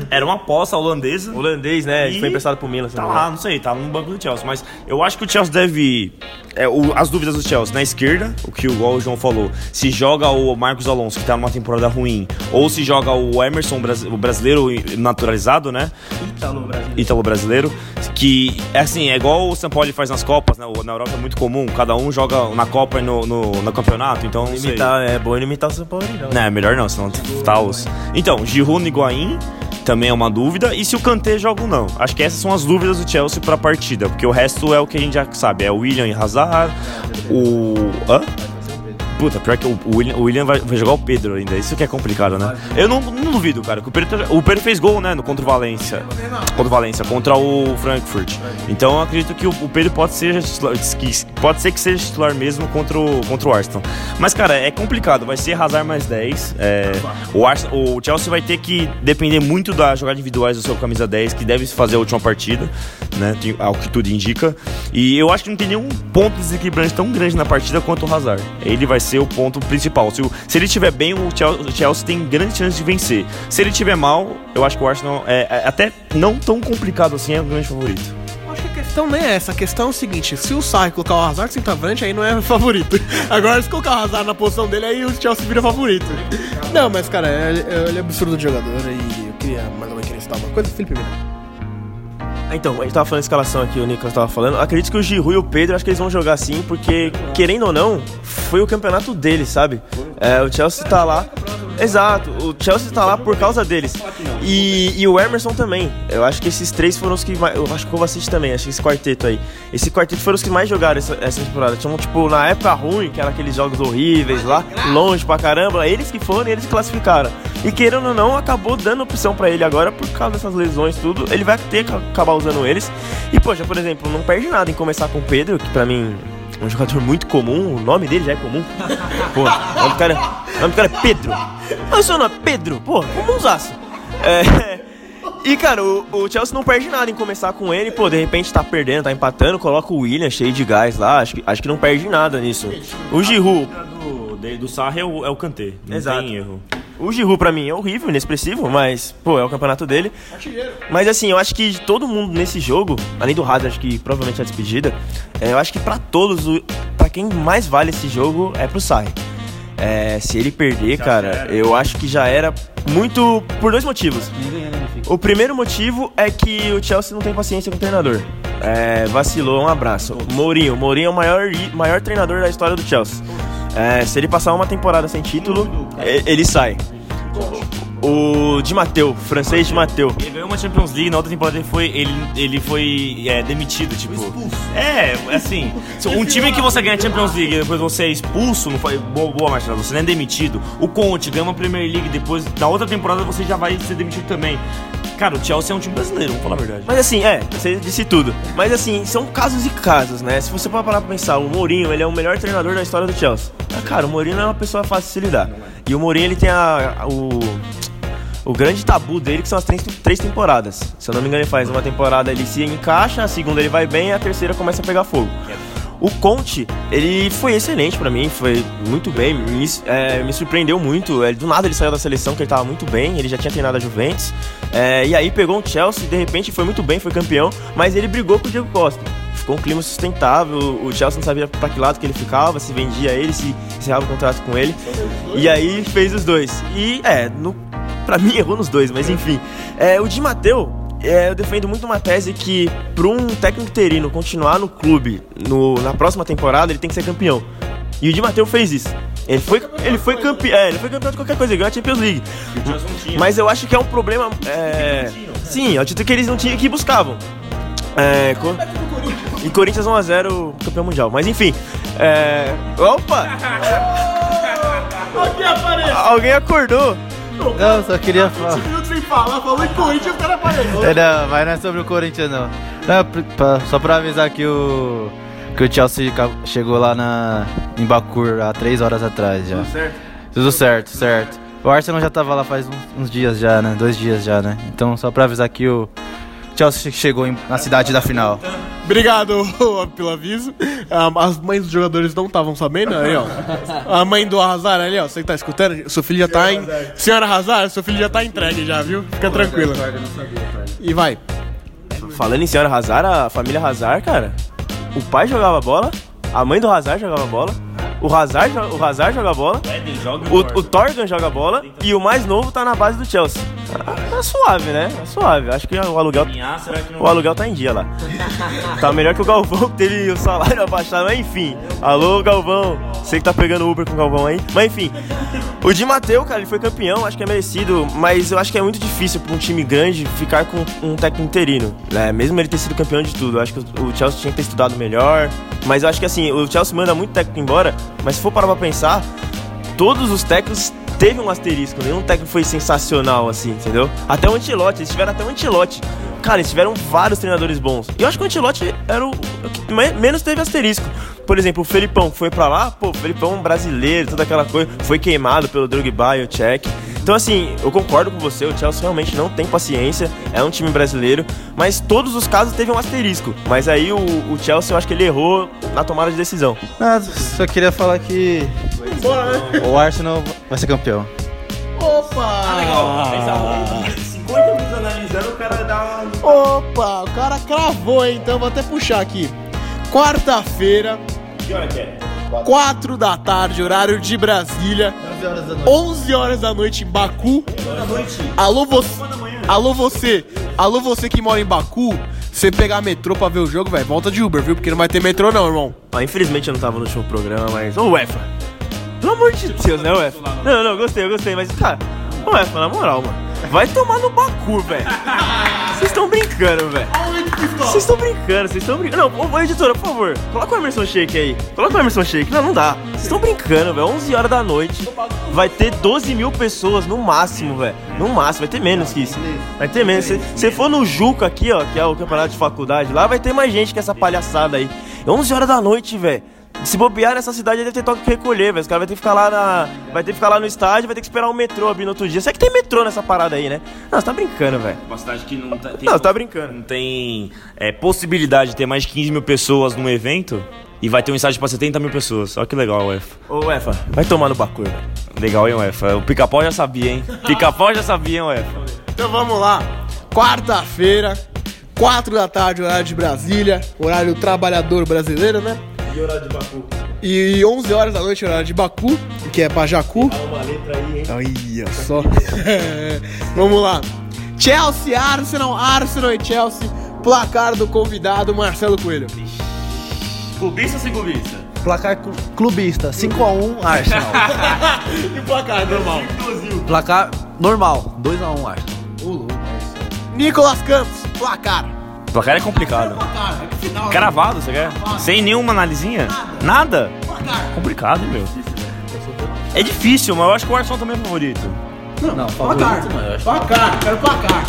Era uma aposta holandesa. Holandês, né? Ele E foi emprestado pro Milan. Tá lá, não sei, tá no banco do Chelsea. Mas eu acho que o Chelsea deve. é, o- as dúvidas do Chelsea na esquerda, o que igual o João falou, se joga o Marcos Alonso, que tá numa temporada ruim, ou se joga o Emerson, o brasileiro naturalizado, né? Ítalo brasileiro. Que, é assim, é igual o São Paulo faz nas Copas, né? Na Europa é muito comum, cada um joga na Copa e no, no, no campeonato, então. Imitar, é bom imitar o São Paulo, não. Não, é melhor não, senão tá os. Então, Giroud e Higuaín também é uma dúvida. E se o Kanté joga ou não? Acho que essas são as dúvidas do Chelsea pra partida, porque o resto é o que a gente já sabe. É o William e Hazard, o. Hã? Puta, pior que o William, o William vai, jogar o Pedro ainda. Isso que é complicado, né? Eu não, não duvido, cara. Que o, Pedro, tá- o Pedro fez gol, né? No, contra o Valência. Contra o Valência, contra o Frankfurt. Então eu acredito que o, o Pedro pode ser titular, que pode ser que seja titular mesmo contra o, contra o Arsenal. Mas, cara, é complicado. Vai ser Hazard mais 10. É, o, Arsenal, o Chelsea vai ter que depender muito da jogada individuais do seu camisa 10, que deve fazer a última partida, né? Tem- Ao que tudo indica. E eu acho que não tem nenhum ponto desequilibrante tão grande na partida quanto o Hazard. Ele vai ser o ponto principal. Se, o- se ele estiver bem, o Chelsea, tem grande chance de vencer. Se ele estiver mal, eu acho que o Arsenal é, é até não tão complicado assim, é o grande favorito. Acho que a questão nem é essa. A questão é o seguinte: se o Sarri colocar o Hazard centroavante, aí não é favorito. Agora, se colocar o Hazard na posição dele, aí o Chelsea vira favorito. Não, mas cara, ele, ele é absurdo de jogador e eu queria mais ou menos querer citar uma coisa. Felipe Mira. Então, a gente tava falando escalação aqui, o Nicolas tava falando. Acredito que o Giroud e o Pedro, acho que eles vão jogar sim, porque, querendo ou não, foi o campeonato deles, sabe? É, o Chelsea tá lá. Exato, o Chelsea tá lá por causa deles. E, e o Emerson também. Eu acho que esses três foram os que mais. Eu acho que o Kovacic também, acho que esse quarteto aí. Esse quarteto foram os que mais jogaram essa, essa temporada. Tinham, tipo, na época ruim, que era aqueles jogos horríveis lá, longe pra caramba. Eles que foram e eles classificaram. E querendo ou não, acabou dando opção pra ele agora por causa dessas lesões tudo. Ele vai ter que acabar usando eles. E, poxa, por exemplo, não perde nada em começar com o Pedro, que pra mim é um jogador muito comum. O nome dele já é comum. Pô, o nome do cara, o nome do cara é Pedro. Mas seu nome é Pedro? Pô, como usaço? É. E, cara, o, o Chelsea não perde nada em começar com ele. Pô, de repente tá perdendo, tá empatando, coloca o William cheio de gás lá. Acho que, acho que não perde nada nisso. O Giroud, de- do Sarri é o, é o Kanté. Não Exato. tem erro. O Giroud pra mim é horrível, inexpressivo, mas, pô, é o campeonato dele. Mas assim, eu acho que todo mundo nesse jogo, além do Hazard, que provavelmente é a despedida, é, eu acho que pra todos, o, pra quem mais vale esse jogo é pro Sarri. É, se ele perder, cara, eu acho que já era muito por dois motivos. O primeiro motivo é que o Chelsea não tem paciência com o treinador. É, vacilou, um abraço. Mourinho, Mourinho é o maior, maior treinador da história do Chelsea. É, se ele passar uma temporada sem título, ele sai. O Di Matteo, francês Di Matteo. Ele ganhou uma Champions League, na outra temporada ele foi, ele, ele foi é, demitido, tipo. É, assim, um time que você ganha Champions League e depois você é expulso, não foi boa, boa Marcelo, você não é demitido. O Conte ganha uma Premier League, depois na outra temporada você já vai ser demitido também. Cara, o Chelsea é um time brasileiro, vamos falar a verdade. Mas assim, é, você disse tudo. Mas assim, são casos e casos, né? Se você for parar pra pensar, o Mourinho, ele é o melhor treinador da história do Chelsea. Ah, cara, o Mourinho não é uma pessoa fácil de se lidar. E o Mourinho, ele tem a, a- o, o grande tabu dele, que são as três, três temporadas. Se eu não me engano, ele faz uma temporada, ele se encaixa, a segunda ele vai bem, e a terceira começa a pegar fogo. O Conte, ele foi excelente pra mim, foi muito bem, me, é, me surpreendeu muito. É, do nada ele saiu da seleção, que ele tava muito bem, ele já tinha treinado a Juventus. É, e aí pegou um Chelsea, de repente foi muito bem, foi campeão, mas ele brigou com o Diego Costa. Ficou um clima sustentável, o Chelsea não sabia pra que lado que ele ficava, se vendia ele, se encerrava o contrato com ele. E aí fez os dois. E é, no, pra mim errou nos dois, mas enfim. É, o Di Matteo, é, eu defendo muito uma tese que para um técnico interino continuar no clube no- na próxima temporada, ele tem que ser campeão. E o Di Matteo fez isso. Ele foi, ele foi campeão, é, ele foi campeão de qualquer coisa, ele ganhou a Champions League. Mas eu acho que é um problema, é, sim, é o título que eles não tinham que buscavam. É, co- e Corinthians 1x0 campeão mundial. Mas enfim, é, opa! Alguém acordou. Não, só queria falar. minutos sem falar, falou em Corinthians, o cara apareceu. É, não, mas não é sobre o Corinthians, não. Não, pr- pra- só pra avisar que o. Que o Chelsea chegou lá na, em Bakur há três horas atrás já. Tudo certo? Tudo certo, certo. O Arsenal já tava lá faz uns, uns dias já, né? Dois dias já, né? Então, só pra avisar que o Chelsea chegou em- na cidade da final. Obrigado pelo aviso. Ah, As mães dos jogadores não estavam sabendo, aí, ó. A mãe do Hazard ali, ó. Você que tá escutando, seu filho já tá em. Senhora Hazard, seu filho já tá entregue já, viu? Fica tranquila. E vai. Falando em senhora Hazard, a família Hazard, cara, o pai jogava bola, a mãe do Hazard jogava bola, o Hazard, o Hazard joga bola, o, o Torgan joga bola e o mais novo tá na base do Chelsea. Tá suave, né? Tá suave. Acho que o aluguel, o aluguel tá em dia lá. Tá melhor que o Galvão, que teve o salário abaixado, mas enfim. Alô, Galvão. Sei que tá pegando Uber com o Galvão aí. Mas enfim. O Di Matteo, cara, ele foi campeão, acho que é merecido, mas eu acho que é muito difícil pra um time grande ficar com um técnico interino, né? Mesmo ele ter sido campeão de tudo. Eu acho que o Chelsea tinha que ter estudado melhor. Mas eu acho que assim, o Chelsea manda muito técnico embora, mas se for parar pra pensar, todos os técnicos teve um asterisco, nenhum técnico foi sensacional assim, entendeu? Até o Antilote, eles tiveram até o Antilote. Cara, eles tiveram vários treinadores bons. E eu acho que o Antilote era o, o que me- menos teve asterisco. Por exemplo, o Felipão foi pra lá, pô, o Felipão é brasileiro, toda aquela coisa, foi queimado pelo Drogba e o Cech. Então assim, eu concordo com você, o Chelsea realmente não tem paciência, é um time brasileiro, mas todos os casos teve um asterisco. Mas aí o, o Chelsea, eu acho que ele errou na tomada de decisão. Ah, só queria falar que. O Arsenal vai ser campeão. Opa! 50 minutos analisando, o cara dá uma. Opa, o cara cravou, hein? Então vou até puxar aqui. Quarta-feira, Que hora que é? 4 da tarde, horário de Brasília. 11 horas da noite em Baku. Alô você, alô você, alô você que mora em Baku. Você pegar metrô pra ver o jogo, velho, volta de Uber, viu? Porque não vai ter metrô não, irmão. Ah, infelizmente eu não tava no último programa, mas. Ô, UEFA! Pelo amor de Deus, né, UEFA? Não, não, gostei, eu gostei, mas, cara, UEFA, na moral, mano. Vai tomar no Baku, velho. Vocês estão brincando, velho. Vocês estão brincando, vocês estão brincando. Não, ô, editora, por favor, coloca o Emerson Shake aí. Coloca o Emerson Shake. Não, não dá. Vocês estão brincando, velho. 11 horas da noite. Vai ter 12 mil pessoas no máximo, velho. No máximo, vai ter menos que isso. Vai ter menos. Se você for no Juca aqui, ó, que é o campeonato de faculdade, lá vai ter mais gente que essa palhaçada aí. 11 horas da noite, velho. Se bobear nessa cidade, deve ter toque que recolher, velho. Os caras vão ter que ficar lá na. Vai ter que ficar lá no estádio, vai ter que esperar o metrô abrir no outro dia. Será que tem metrô nessa parada aí, né? Não, você tá brincando, velho. Uma cidade que não tá, tem, Não, você tá brincando. não tem é, possibilidade de ter mais de 15 mil pessoas num evento e vai ter um estádio pra 70 mil pessoas. Olha que legal, UEFA. Ô, Efa, vai tomar no Bacu, velho. Legal, hein, UEFA? O pica-pau já sabia, hein? Pica-pau já sabia, hein, UEFA? Então vamos lá. Quarta-feira, 4 da tarde, horário de Brasília, horário trabalhador brasileiro, né? E horário de Bacu? E 11 horas da noite, horário de Baku, que é pra Jacu. Uma letra aí, hein? Olha só. Vamos lá. Chelsea, Arsenal, Arsenal e Chelsea. Placar do convidado Marcelo Coelho. Clubista ou sem clubista? Placar clu- clubista, 5x1 Arsenal. E placar normal. Placar normal, 2x1 Arsenal. Nicolas Campos, placar. O placar é complicado. Placar, é. Cravado, você quer? Sem nenhuma analisinha? Nada? Complicado, hein, meu? É difícil, mas eu acho que o Arsenal também é favorito. Não, não, acho. Placar, quero placar.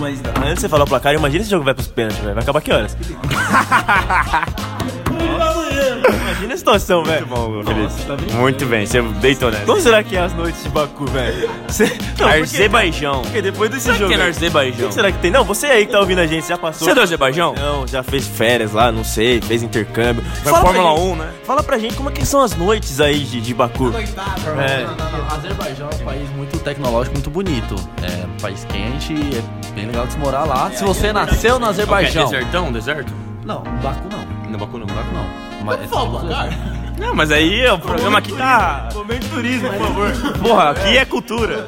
Mas, mas antes de você falar o placar, imagina esse jogo vai pros pênaltis, velho. Vai acabar que horas? imagina a situação, velho. Muito bom, Felipe. Muito bem, você deitou nessa. Como será que é as noites de Baku, velho? Cê... Não, porque, Azerbaijão. porque depois desse o jogo. que é no aí, Azerbaijão? O que será que tem? Não, você aí que tá ouvindo a gente, já passou. Você é do Azerbaijão? Não, já fez férias lá, não sei, fez intercâmbio. Foi Fala pra Fórmula gente- 1, né? Fala pra gente como é que são as noites aí de, de Baku. É. Não, não, não. Azerbaijão é um país muito tecnológico, muito bonito. É um país quente, é bem legal de se morar lá. Se você nasceu no Azerbaijão. É desertão, deserto? Não, Baku não. No Baku não. Baku não. Mas, é Não, mas aí o programa aqui tá... Momento turismo, por favor. Porra, aqui é cultura.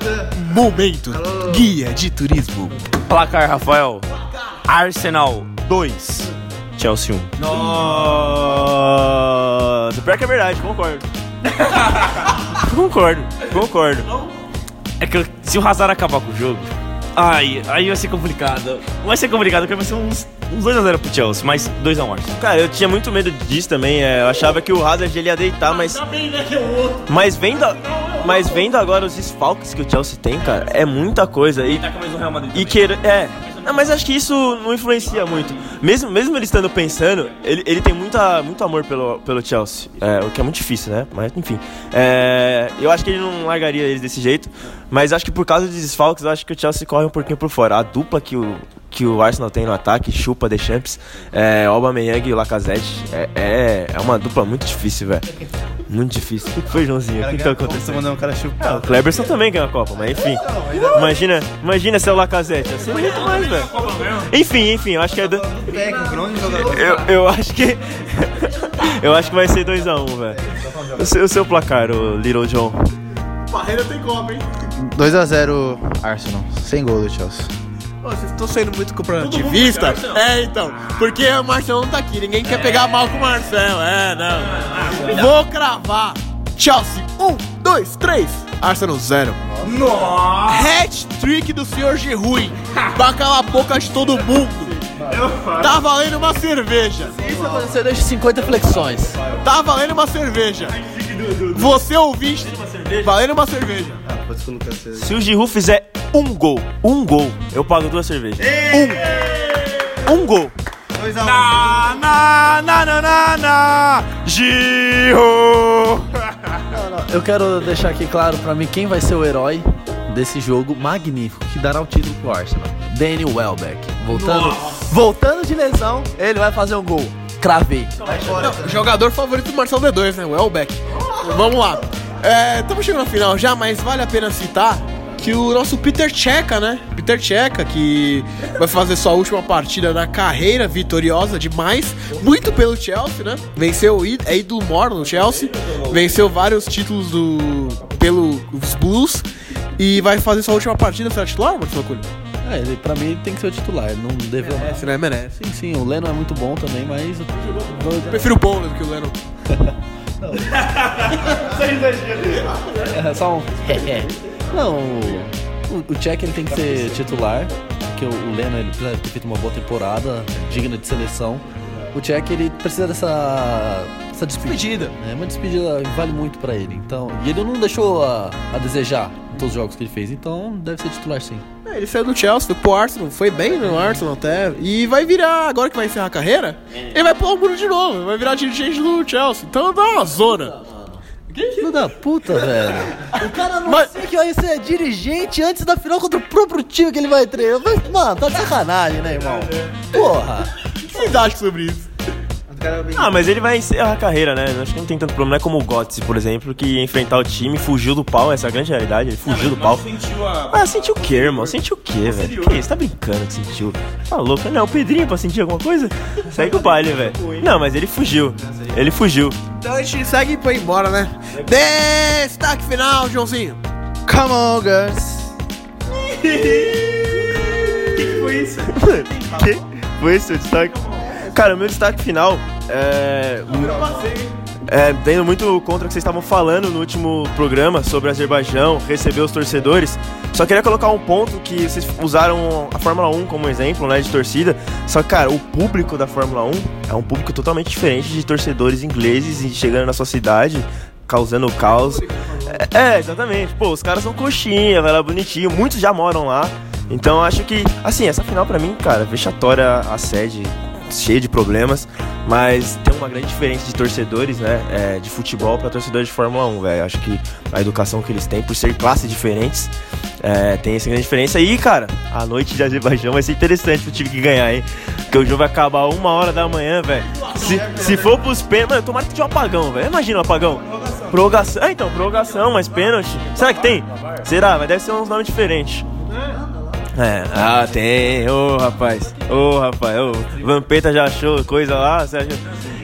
Momento, guia de turismo. Placar, Rafael. Arsenal 2. Chelsea 1. Nossa, pior que é verdade, concordo. concordo, concordo. É que se o Hazard acabar com o jogo, ai, aí vai ser complicado. Vai ser complicado, porque vai ser uns, uns 2x0 pro Chelsea, mas 2x1 Arsenal. Cara, eu tinha muito medo disso também. é, eu achava que o Hazard ele ia deitar, mas. né, é Mas vendo, a- mas vendo agora os desfalques que o Chelsea tem, cara, é muita coisa. E, Tá e queira. É. Não, mas acho que isso não influencia muito. Mesmo, mesmo ele estando pensando, ele, ele tem muita, muito amor pelo, pelo Chelsea. É, o que é muito difícil, né? Mas enfim. É, eu acho que ele não largaria eles desse jeito. Mas acho que por causa dos desfalques, eu acho que o Chelsea corre um pouquinho por fora. A dupla que o, que o Arsenal tem no ataque, chupa The Champs, é, Aubameyang e o Lacazette, é, é, é uma dupla muito difícil, velho. Muito difícil. O que foi, Joãozinho? O que, que tá acontecendo? mandando um cara Ah, chupar. o Kleberson também ganha a Copa, mas enfim. Imagina, imagina se é o Lacazette. Assim muito mais, velho. Enfim, enfim, eu acho que é. Do... Eu, eu acho que. eu acho que vai ser 2x1, velho. O seu, o seu placar, o Little John. Barreira tem Copa, hein? 2x0 Arsenal. Sem gol do Chelsea. Ô, vocês estão sendo muito corporativista? É, então. Porque o Marcelo não tá aqui. Ninguém quer pegar mal com o Marcelo. É, não. Vou cravar. Chelsea, um, dois, três. Arsenal, zero. Hat-trick do senhor Gerrui. Pra calar a boca de todo mundo. Tá valendo uma cerveja. Isso aconteceu desde 50 flexões. Tá valendo uma cerveja. Você ouvinte, valendo uma cerveja. Lucas César. Se o Giroud fizer um gol, um gol, eu pago duas cervejas. Um. Um gol. 2x1. Na, na, na, na, na, na, Giro! Eu quero deixar aqui claro pra mim quem vai ser o herói desse jogo magnífico que dará o título pro Arsenal. Danny Welbeck. Voltando, voltando de lesão, ele vai fazer um gol. Cravei. Jogador favorito do Marcelo D2, né? O Elbeck. Vamos lá. É, estamos chegando no final já, mas vale a pena citar que o nosso Peter Checa, né? Peter Checa, que vai fazer sua última partida na carreira, vitoriosa demais, muito pelo Chelsea, né? Venceu, é ídolo mor no Chelsea, venceu vários títulos do pelos Blues e vai fazer sua última partida, será titular, Marcelo Cunha? É, ele, pra mim ele tem que ser o titular. Não deveu. Merece, né? Merece. Sim, sim, o Leno é muito bom também, mas. Prefiro o Bowler do que o Lennon. É só um. Não, o, o Check ele tem que ser titular. porque o, o Leno ele precisa ter feito uma boa temporada, digna de seleção. O Tchek ele precisa dessa, dessa despedida. É uma despedida que vale muito pra ele. Então, e ele não deixou a, a desejar todos os jogos que ele fez. Então, deve ser titular sim. É, Ele saiu do Chelsea, foi pro Arsenal, foi bem no Arsenal até. E vai virar, agora que vai encerrar a carreira, ele vai pular o muro de novo, vai virar dirigente do Chelsea. Então dá uma zona. Filho da puta, velho. O cara não Mas- sei que vai ser dirigente antes da final contra o próprio time que ele vai treinar. Mano, tá de sacanagem, né, irmão? Porra. O que vocês acham sobre isso? Ah, mas ele vai encerrar a carreira, né? Acho que não tem tanto problema. Não é como o Götze, por exemplo, que ia enfrentar o time, fugiu do pau, essa é a grande realidade. Ele fugiu do pau. Ah, sentiu o quê, irmão? Sentiu o quê, velho? Que isso? Tá brincando que sentiu? Tá louco? Não, o Pedrinho pra sentir alguma coisa? Segue o baile, velho. Não, mas ele fugiu. Ele fugiu. Então a gente segue pra ir embora, né? Destaque final, Joãozinho. Come on, girls. que? Foi esse o destaque? Cara, o meu destaque final é. É, tendo muito contra o que vocês estavam falando no último programa sobre o Azerbaijão, receber os torcedores. Só queria colocar um ponto que vocês usaram a Fórmula 1 como exemplo, né, de torcida. Só que, cara, o público da Fórmula 1 é um público totalmente diferente de torcedores ingleses chegando na sua cidade, causando caos. É, é, exatamente. Pô, os caras são coxinha, vai lá bonitinho. Muitos já moram lá. Então acho que, assim, essa final pra mim, cara, vexatória a sede, cheia de problemas, mas tem uma grande diferença de torcedores, né, é, de futebol pra torcedores de Fórmula 1, velho. Acho que a educação que eles têm, por ser classes diferentes, é, tem essa grande diferença. E, cara, a noite de Azerbaijão vai ser interessante pro time que ganhar, hein? Porque o jogo vai acabar uma hora da manhã, velho. Se, se for pros pênaltis, mano, tomara que tenha um apagão, velho. Imagina um apagão. Prorrogação. Ah, então, prorrogação, mas pênalti. Será que tem? Será? Mas deve ser uns nomes diferentes. É, ah, tem, ô rapaz, ô rapaz, ô, Vampeta já achou coisa lá, acha-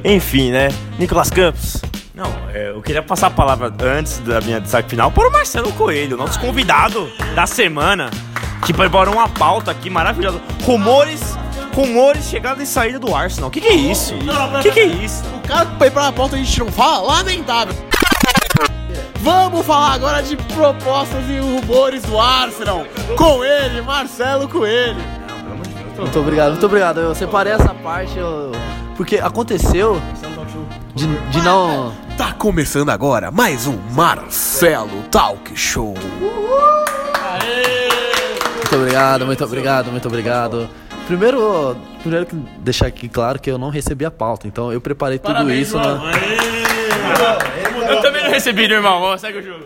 enfim, né? Nicolas Campos, Não, é, eu queria passar a palavra antes da minha destaque final para o Marcelo Coelho, nosso convidado da semana, que preparou uma pauta aqui maravilhosa. Rumores, rumores, chegada e saída do Arsenal. O que, que é isso? O que, que é isso? O cara que foi pra pauta a gente não fala, lamentável. Vamos falar agora de propostas e rumores do Arsenal. Com ele, Marcelo Coelho. Muito obrigado, muito obrigado. Eu separei essa parte eu- porque aconteceu de, de não. Tá começando agora mais um Marcelo Talk Show. Muito obrigado, muito obrigado, muito obrigado. Primeiro, primeiro que deixar aqui claro que eu não recebi a pauta, então eu preparei tudo isso. Na... Eu também não recebi, meu irmão. Ó, Segue o jogo.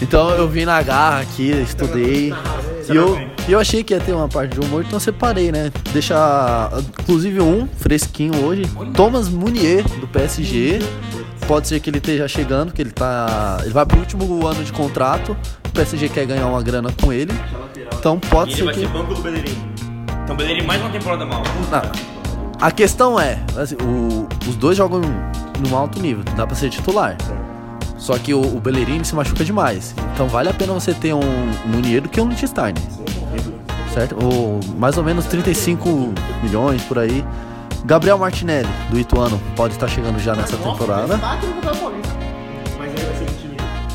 Então eu vim na garra aqui, estudei. E eu, e eu achei que ia ter uma parte de humor, então eu separei, né? Deixar, inclusive, um fresquinho hoje. Thomas Munier, do PSG. Pode ser que ele esteja chegando, que ele tá. Ele vai pro último ano de contrato. O PSG quer ganhar uma grana com ele. Então pode ser que. banco do Bellerin. Então, Bellerin mais uma temporada mal. Não. A questão é, assim, o- os dois jogam num alto nível, dá pra ser titular. Só que o, o Bellerin se machuca demais. Então vale a pena você ter um Munier do que um Liechtenstein. Certo? Ou mais ou menos 35 milhões por aí. Gabriel Martinelli, do Ituano, pode estar chegando já nessa temporada.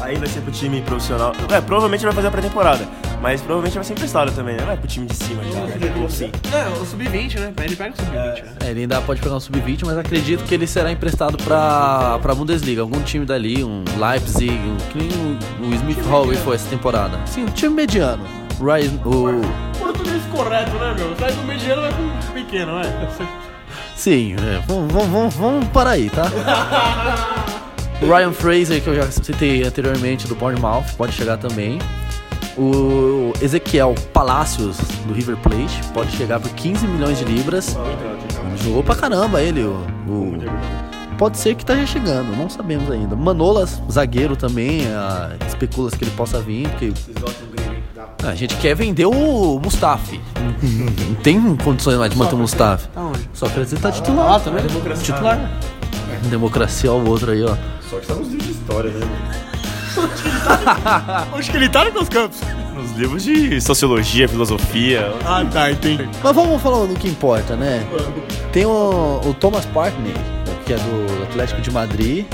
aí vai ser pro time profissional, é, provavelmente vai fazer a pré-temporada, mas provavelmente vai ser emprestado também, né? Vai pro time de cima já, né? Tipo assim. Não, o Sub-20, né? Ele pega o Sub-20, né? É, ele ainda pode pegar um sub-20, mas acredito que ele será emprestado pra, pra Bundesliga. Algum time dali, um Leipzig, um, que nem o, o Smith Hall foi essa temporada. Sim, um time mediano. O Ryan- o, Português correto, né, meu? Sai do mediano, vai pro pequeno, né? sim, é, vamos, vamos, vamos, vamos parar aí, tá? O Ryan Fraser, que eu já citei anteriormente, do Bournemouth, pode chegar também. O Ezequiel Palacios, do River Plate, pode chegar por 15 milhões de libras. Jogou pra caramba ele, o, o- Pode ser que esteja chegando, não sabemos ainda. Manolas, zagueiro também, ah, especula-se que ele possa vir, porque. Ah, A gente quer vender o Mustafi. Não tem condições mais de manter o Mustafi. Só que ele tá titular. também. Titular. Democracia ao outro aí, ó. Onde que ele tá, Nicolas Campos? Nos livros de sociologia, filosofia. Ah, tá, entendi. Mas vamos falar do que importa, né? Tem o, o Thomas Partney, que é do Atlético de Madrid.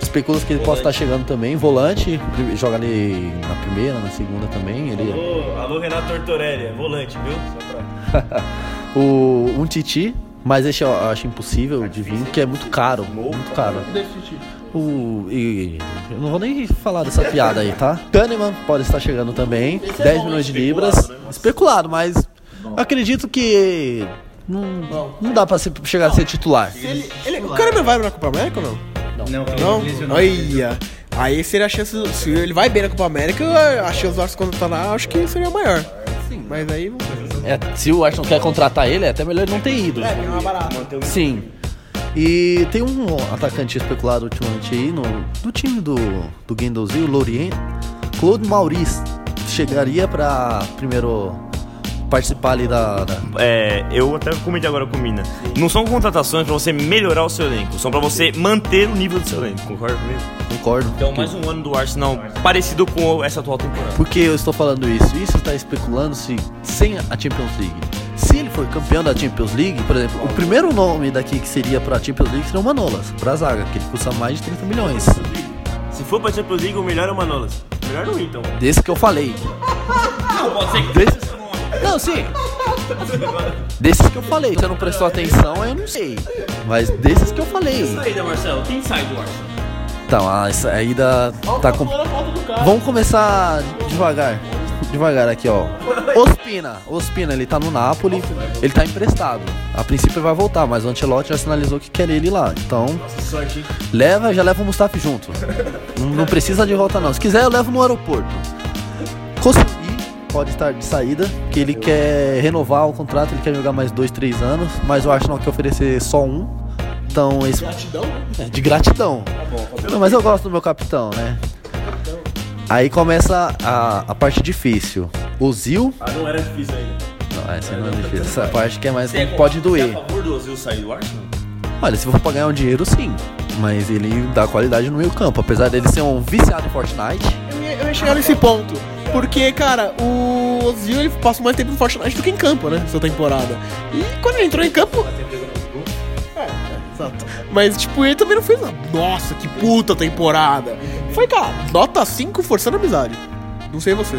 especula que ele possa estar chegando também, volante, joga ali na primeira, na segunda também. Ele, Alô, alô Renato Tortorelli, é volante, viu? Só pra... o, um Titi, mas esse eu acho impossível de vir, porque é muito caro, muito caro. O, e, eu não vou nem falar dessa piada aí, tá? Kahneman pode estar chegando também, 10 milhões de libras. Especulado, mas eu acredito que não, não dá pra ser- chegar a ser titular. Ele, ele, o cara vai na Copa América ou não? Não, Não? Olha. Aí seria a chance. do- Se ele vai bem na Copa América, a chance do Arsenal quando tá lá, acho que seria maior. Sim. Mas aí. É, se o Arsenal quer contratar ele, é até melhor ele não ter ido. É, mais barato. Sim. E tem um atacante especulado ultimamente aí no, no time do, do Guendouzi, o Lorient, Claude Maurice. Chegaria pra primeiro participar ali da. da- É, eu até comentei agora com o Mina. Não são contratações pra você melhorar o seu elenco, são pra você manter o nível do seu elenco, concorda comigo? Concordo. Então, mais um ano do Arsenal parecido com essa atual temporada. Por que eu estou falando isso? Isso está especulando se sem a Champions League. Se ele for campeão da Champions League, por exemplo, o primeiro nome daqui que seria pra Champions League seria o Manolas, pra zaga, que ele custa mais de 30 milhões. Se for pra Champions League, o melhor é o Manolas. Melhor não então. Desse que eu falei. Não, pode ser que Desse... Não, sim. Desses que eu falei. Você não prestou atenção, eu não sei. Mas desses que eu falei. saída, Marcelo. Quem sai do Arsenal? Então, a saída tá com... Vamos começar devagar. Devagar aqui, ó. Ospina. Ospina, ele tá no Napoli. Ele tá emprestado. A princípio vai voltar, mas o Ancelotti já sinalizou que quer ele lá. Então, leva, já leva o Mustafi junto. Não, não precisa de volta não. Se quiser, eu levo no aeroporto. Koscielny pode estar de saída, que ele quer renovar o contrato, ele quer jogar mais dois, três anos, mas o Arsenal quer oferecer só um. Então, esse... Gratidão? É, de gratidão. Não, mas eu gosto do meu capitão, né? Aí começa a, a parte difícil. O Zil. Ah, não era difícil ainda. Não, essa não é difícil. Essa parte que é mais. pode doer. Você é a favor do Ozil sair do Arsenal? Olha, se for pra ganhar um dinheiro, sim. Mas ele dá qualidade no meio campo. Apesar dele ser um viciado em Fortnite. Eu ia, eu ia chegar nesse ponto. Porque, cara, o Ozil ele passa mais tempo no Fortnite do que em campo, né? Essa temporada. E quando ele entrou em campo. É. Mas, tipo, ele também não fez. uma, Nossa, que puta temporada. Foi, cara, nota 5 forçando amizade. Não sei você.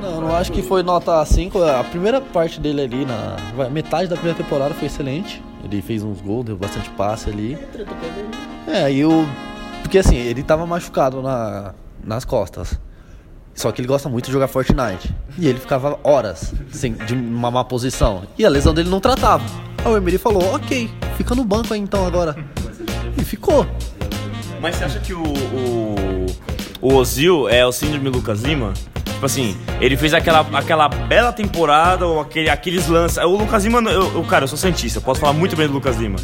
Não, eu não acho que foi nota 5. A primeira parte dele ali, na metade da primeira temporada, foi excelente. Ele fez uns gols, deu bastante passe ali. É, e o. Porque assim, ele tava machucado na, nas costas. Só que ele gosta muito de jogar Fortnite. E ele ficava horas sem, de uma má posição. E a lesão dele não tratava. Aí o Emery falou: ok, fica no banco aí então agora. E ficou. Mas você acha que o, o, o Ozil é o síndrome Lucas Lima? Tipo assim, ele fez aquela, aquela bela temporada, ou aquele, aqueles lances. O Lucas Lima, eu, eu- cara, eu sou cientista, eu posso falar muito bem do Lucas Lima.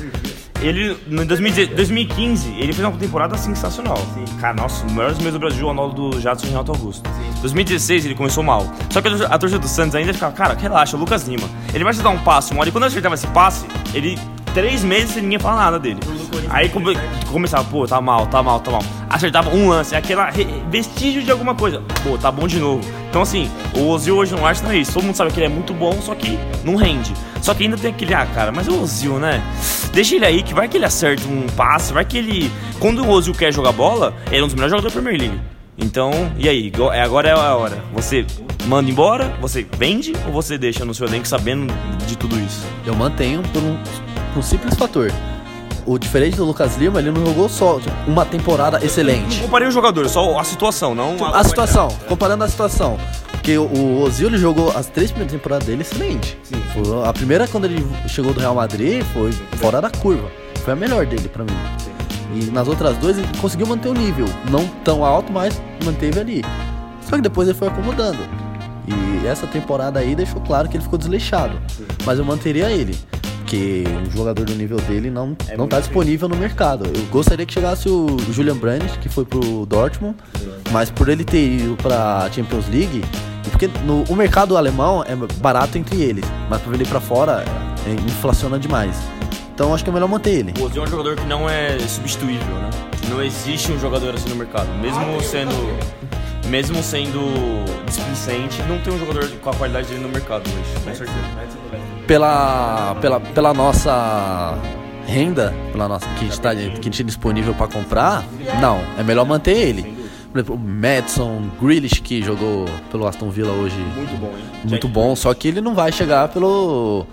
Ele, em 2010 2015, ele fez uma temporada sensacional. Cara, nossa, o dos meses do Brasil, o anolo do Jadson Renato Augusto. 2016 ele começou mal. Só que a torcida- do Santos ainda ficava, cara, relaxa, o Lucas Lima. Ele vai te dar um passe, uma hora, e quando ele acertava esse passe, ele. Três meses sem ninguém falar nada dele. Aí come- começava, pô, tá mal, tá mal, tá mal. Acertava um lance, aquela vestígio de alguma coisa. Pô, tá bom de novo. Então assim, o Ozil hoje no Arsenal é isso. Todo mundo sabe que ele é muito bom, só que não rende. Só que ainda tem aquele, ah, cara, mas o Ozil, né? Deixa ele aí, que vai que ele acerta um passe, vai que ele. Quando o Ozil quer jogar bola, ele é um dos melhores jogadores da Premier League. Então, e aí? É- Agora é a hora. Você manda embora, você vende ou você deixa no seu elenco sabendo de tudo isso? Eu mantenho por um, por um simples fator. O diferente do Lucas Lima, ele não jogou só tipo, uma temporada excelente. Não comparei o jogador, só a situação, não A situação, comparando a situação. Porque o- Ozil ele jogou as três primeiras temporadas dele excelente. Foi- A primeira, quando ele chegou do Real Madrid, foi fora da curva. Foi a melhor dele pra mim. E nas outras duas ele conseguiu manter o nível. Não tão alto, mas manteve ali. Só que depois ele foi acomodando. E essa temporada aí deixou claro que ele ficou desleixado. Mas eu manteria ele. Porque um jogador do nível dele não, não tá disponível no mercado. Eu gostaria que chegasse o Julian Brandt, que foi pro Dortmund, mas por ele ter ido pra Champions League, porque no, o mercado alemão é barato entre eles, mas pra ir pra fora é, inflaciona demais. Então acho que é melhor manter ele. O Ozil é um jogador que não é substituível, né? Não existe um jogador assim no mercado. Mesmo sendo. Mesmo sendo displicente, não tem um jogador com a qualidade dele no mercado hoje, com certeza. Pela, pela, pela nossa renda pela nossa, que a gente, tá, que a gente tinha disponível para comprar, não. É melhor manter ele. Por exemplo, o Madison, Grealish, que jogou pelo Aston Villa hoje. Muito bom, hein? Muito bom, só que ele não vai chegar pelo,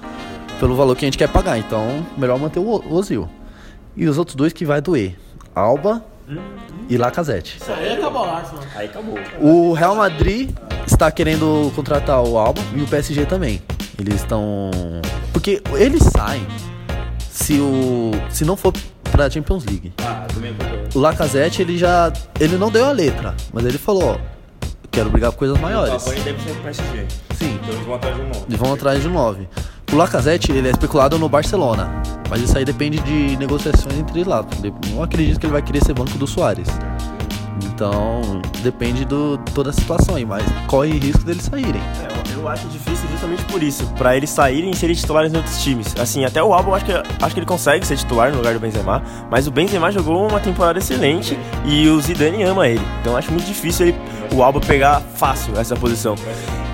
pelo valor que a gente quer pagar. Então, melhor manter o Ozil. E os outros dois que vai doer. Alba e Lacazette. Aí acabou Arsenal. Aí acabou. O Real Madrid está querendo contratar o Alba e o PSG também. Eles estão. Porque eles saem se o. se não for pra Champions League. Ah, do meio O Lacazette, ele já. ele não deu a letra, mas ele falou, ó, quero brigar por coisas O maiores. Cavani deve ser pro PSG. Sim. Então eles vão atrás de um novo. Eles vão atrás de um 9. O Lacazette, ele é especulado no Barcelona. Mas isso aí depende de negociações entre eles lá. Não acredito que ele vai querer ser banco do Soares. Então, depende do toda a situação aí, mas corre risco deles saírem. É, eu- acho difícil justamente por isso, pra eles saírem e serem titulares em outros times. Assim, até o Alba eu acho que, acho que ele consegue ser titular no lugar do Benzema, mas o Benzema jogou uma temporada excelente e o Zidane ama ele. Então acho muito difícil ele, o Alba pegar fácil essa posição.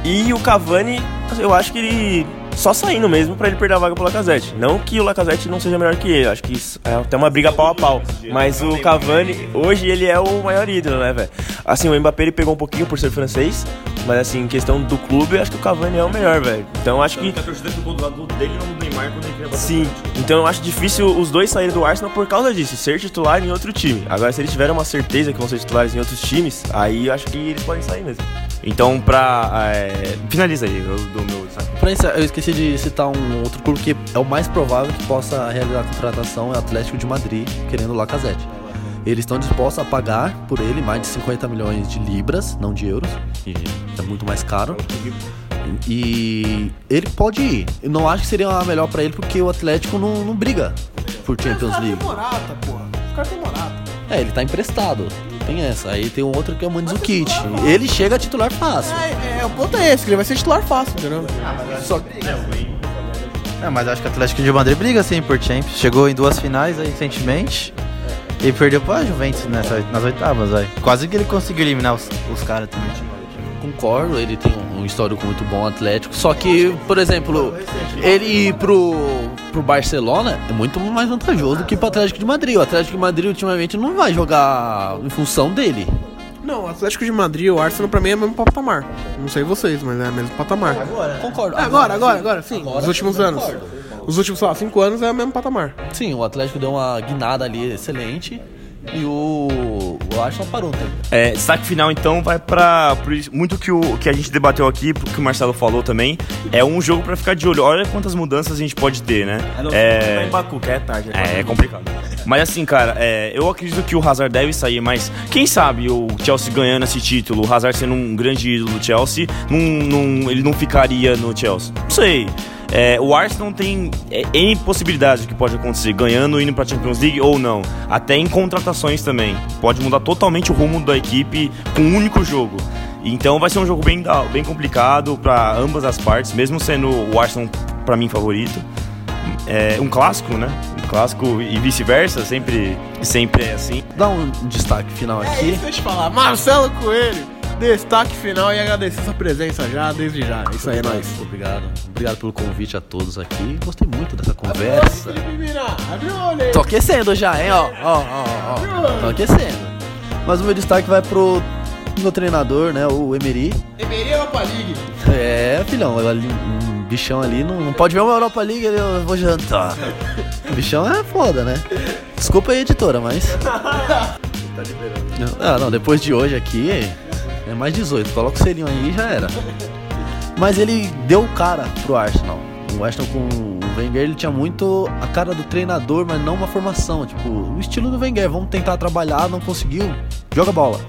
E o Cavani, eu acho que ele só saindo mesmo pra ele perder a vaga pro Lacazette. Não que o Lacazette não seja melhor que ele, acho que isso é até uma briga pau a pau. Mas o Cavani, hoje ele é o maior ídolo, né, velho? Assim, o Mbappé ele pegou um pouquinho por ser francês, mas assim, em questão do clube, eu acho que o Cavani é o melhor, velho. Então acho que Porque a torcida ficou do lado dele não do Neymar quando ele queria bater Sim, então eu acho difícil os dois saírem do Arsenal por causa disso, ser titular em outro time. Agora, se eles tiverem uma certeza que vão ser titulares em outros times, aí eu acho que eles podem sair mesmo. Então, pra. é, Finaliza aí, eu dou meu destaque. Pra isso, eu esqueci de citar um outro clube que é o mais provável que possa realizar a contratação é o Atlético de Madrid, querendo o Lacazette. Eles estão dispostos a pagar por ele mais de 50 milhões de libras, não de euros, que é muito mais caro. E ele pode ir. Eu não acho que seria a melhor pra ele porque o Atlético não, não briga por Champions Cara, tem League. Morata, porra. Os caras têm Morata. É, ele tá emprestado. Tem essa. Aí tem um outro que é o Mandzukic. Ele chega a titular fácil. É, é, o ponto é esse, que ele vai ser titular fácil, entendeu? Só É, mas acho que o Atlético de Madrid briga sim por Champions. Chegou em duas finais aí recentemente. E perdeu pra Juventus nessa, nas oitavas, vai. Quase que ele conseguiu eliminar os, os caras também. Concordo, ele tem um, um histórico muito bom atlético. Só que, por exemplo, ele ir pro, pro Barcelona é muito mais vantajoso do que pro Atlético de Madrid. O Atlético de Madrid ultimamente não vai jogar em função dele. Não, o Atlético de Madrid e o Arsenal pra mim é o mesmo patamar. Não sei vocês, mas é o mesmo patamar. Concordo. É, agora, agora, agora, sim. Os últimos anos. Os últimos, sei lá, cinco anos é o mesmo patamar. Sim, o Atlético deu uma guinada ali excelente. E o, o Arsenal parou tempo. É, destaque final então vai isso- muito que o que a gente debateu aqui, que o Marcelo falou também, é um jogo pra ficar de olho. Olha quantas mudanças a gente pode ter, né? é... em Baku, que é tarde. É, é complicado. Mas assim, cara, é, eu acredito que o Hazard deve sair, mas quem sabe o Chelsea ganhando esse título, o Hazard sendo um grande ídolo do Chelsea, ele não ficaria no Chelsea. Não sei. É, o Arsenal tem é, N possibilidades do que pode acontecer, ganhando, indo pra Champions League ou não. Até em contratações também. Pode mudar totalmente o rumo da equipe com um único jogo. Então vai ser um jogo bem, bem complicado pra ambas as partes, mesmo sendo o Arsenal pra mim favorito é um clássico, né? Um clássico e vice-versa, sempre, sempre é assim. Dá um destaque final É aqui. isso, deixa eu te falar. Marcelo Coelho, destaque final e agradecer sua presença já, desde já. É isso aí, é nóis. Obrigado. Obrigado pelo convite a todos aqui. Gostei muito dessa conversa. Tô aquecendo já, hein, ó. Ó, ó, ó. Tô aquecendo. Mas o meu destaque vai pro meu treinador, né, o Emery. Emery Europa League. É, filhão, ali, um bichão ali não, não pode ver uma Europa League, ali, eu vou jantar. O bichão é foda, né? Desculpa aí, editora, mas. Ah, não, depois de hoje aqui é mais 18. Coloca o selinho aí e já era. Mas ele deu cara pro Arsenal. O Arsenal com o Wenger, ele tinha muito a cara do treinador, mas não uma formação. Tipo, o estilo do Wenger, vamos tentar trabalhar, não conseguiu, joga bola.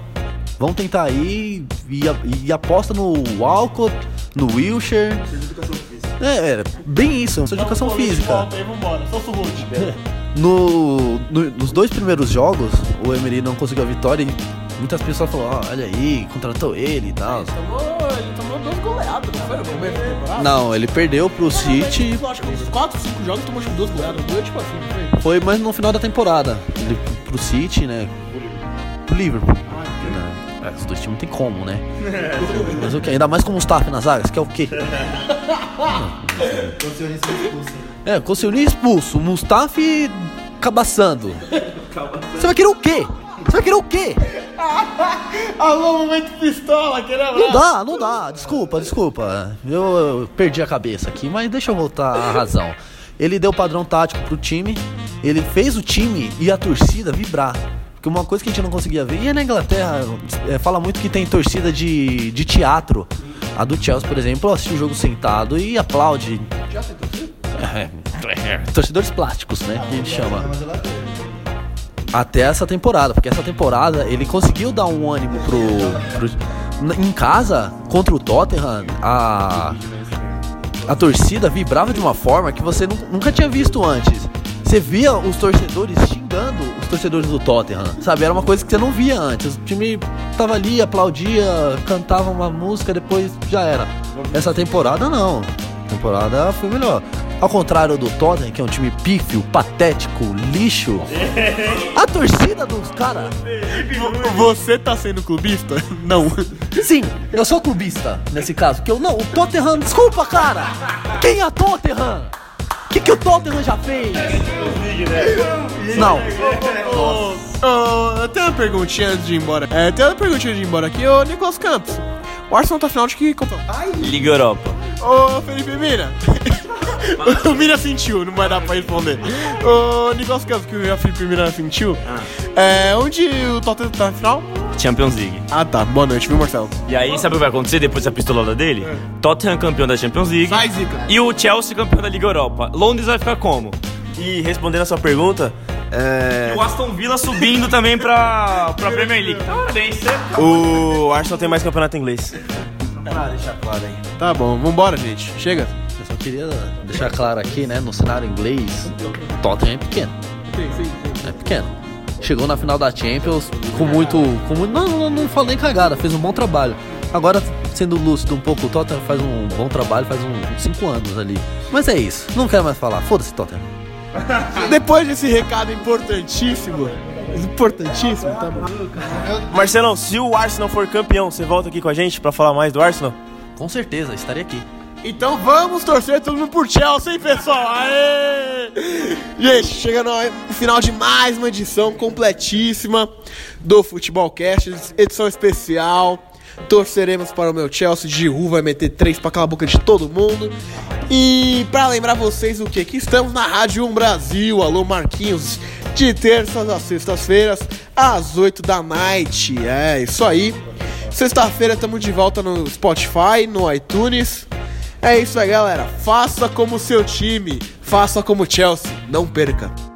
Vamos tentar aí e, e aposta no Walcott, no Wilshire. É, é, bem isso, essa educação física. vambora, só. No, no- nos dois primeiros jogos, o Emery não conseguiu a vitória e muitas pessoas falaram, ó, olha aí, contratou ele e tal. Tomou, ele tomou duas goleadas, não foi no começo da temporada? Não, ele perdeu pro City, Eu acho que uns 4, 5 jogos tomou tipo duas goleadas. Dois tipo assim, não foi? foi mais no final da temporada. Ele pro City, né? Pro Liverpool. Né? É, os dois times não tem como, né? Mas o que? Ainda mais com o Mustafa nas zagas, que é o quê? É, Koscielny expulso, o Mustafi cabaçando. Você vai querer o quê? Você vai querer o quê? Alô, momento pistola, abraço. Não dá, não dá. Desculpa, desculpa. Eu, eu perdi a cabeça aqui, mas deixa eu voltar à razão. Ele deu padrão tático pro time, ele fez o time e a torcida vibrar. Porque uma coisa que a gente não conseguia ver, e na Inglaterra é, fala muito que tem torcida de, de teatro. A do Chelsea, por exemplo, assiste o jogo sentado e aplaude. É, é, torcedores plásticos, né? Que a gente chama. Até essa temporada, porque essa temporada ele conseguiu dar um ânimo pro. pro em casa, contra o Tottenham, a. A torcida vibrava de uma forma que você nu- nunca tinha visto antes. Você via os torcedores xingando os torcedores do Tottenham, sabe? Era uma coisa que você não via antes. O time tava ali, aplaudia, cantava uma música, depois já era. Essa temporada não. A temporada foi melhor. Ao contrário do Tottenham, que é um time pífio, patético, lixo. A torcida dos caras. Você tá sendo clubista? Não. Sim, eu sou clubista nesse caso. Que eu não, o Tottenham, desculpa, cara. Quem é Tottenham? O que, que o Tottenham já fez? Não. Ô, eu tenho uma perguntinha antes de ir embora. É, tem uma perguntinha de ir embora aqui, ô Nicolas Campos. O Arsenal tá final de que campeão? Liga Europa. Ô Felipe Mira. o Mira sentiu, não vai dar pra responder. Nicolas Campos, que o Felipe Mira sentiu. É, onde o Tottenham tá na final? Champions League. Ah tá, boa noite, viu Marcelo? E aí, sabe o que vai acontecer depois da pistolada dele? Tottenham campeão da Champions League. Vai, Zica. E o Chelsea campeão da Liga Europa. Londres vai ficar como? E respondendo a sua pergunta, é, E o Aston Villa subindo também pra, pra Premier League. Parabéns, você. o Arsenal tem mais campeonato inglês. Tá bom, vambora, gente. Chega. Eu só queria deixar claro aqui, né? No cenário inglês, o Tottenham é pequeno. É pequeno. Chegou na final da Champions com muito. Com muito não, não, não falei cagada, fez um bom trabalho. Agora, sendo lúcido um pouco, o Tottenham faz um bom trabalho, faz um- uns 5 anos ali. Mas é isso, não quero mais falar. Foda-se, Tottenham. Depois desse recado importantíssimo. Importantíssimo, tá bom. Marcelão, se o Arsenal for campeão, você volta aqui com a gente pra falar mais do Arsenal? Com certeza, estarei aqui. Então vamos torcer todo mundo por Chelsea, hein, pessoal? Aê! Gente, chegando no final de mais uma edição completíssima do Futebolcast, edição especial. Torceremos para o meu Chelsea. Giroud vai meter três pra calar a boca de todo mundo. E para lembrar vocês o que? Que estamos na Rádio 1 Brasil. Alô, Marquinhos. De terças às sextas-feiras, às 8 da night. É, isso aí. Sexta-feira estamos de volta no Spotify, no iTunes. É isso aí, galera. Faça como seu time. Faça como o Chelsea. Não perca.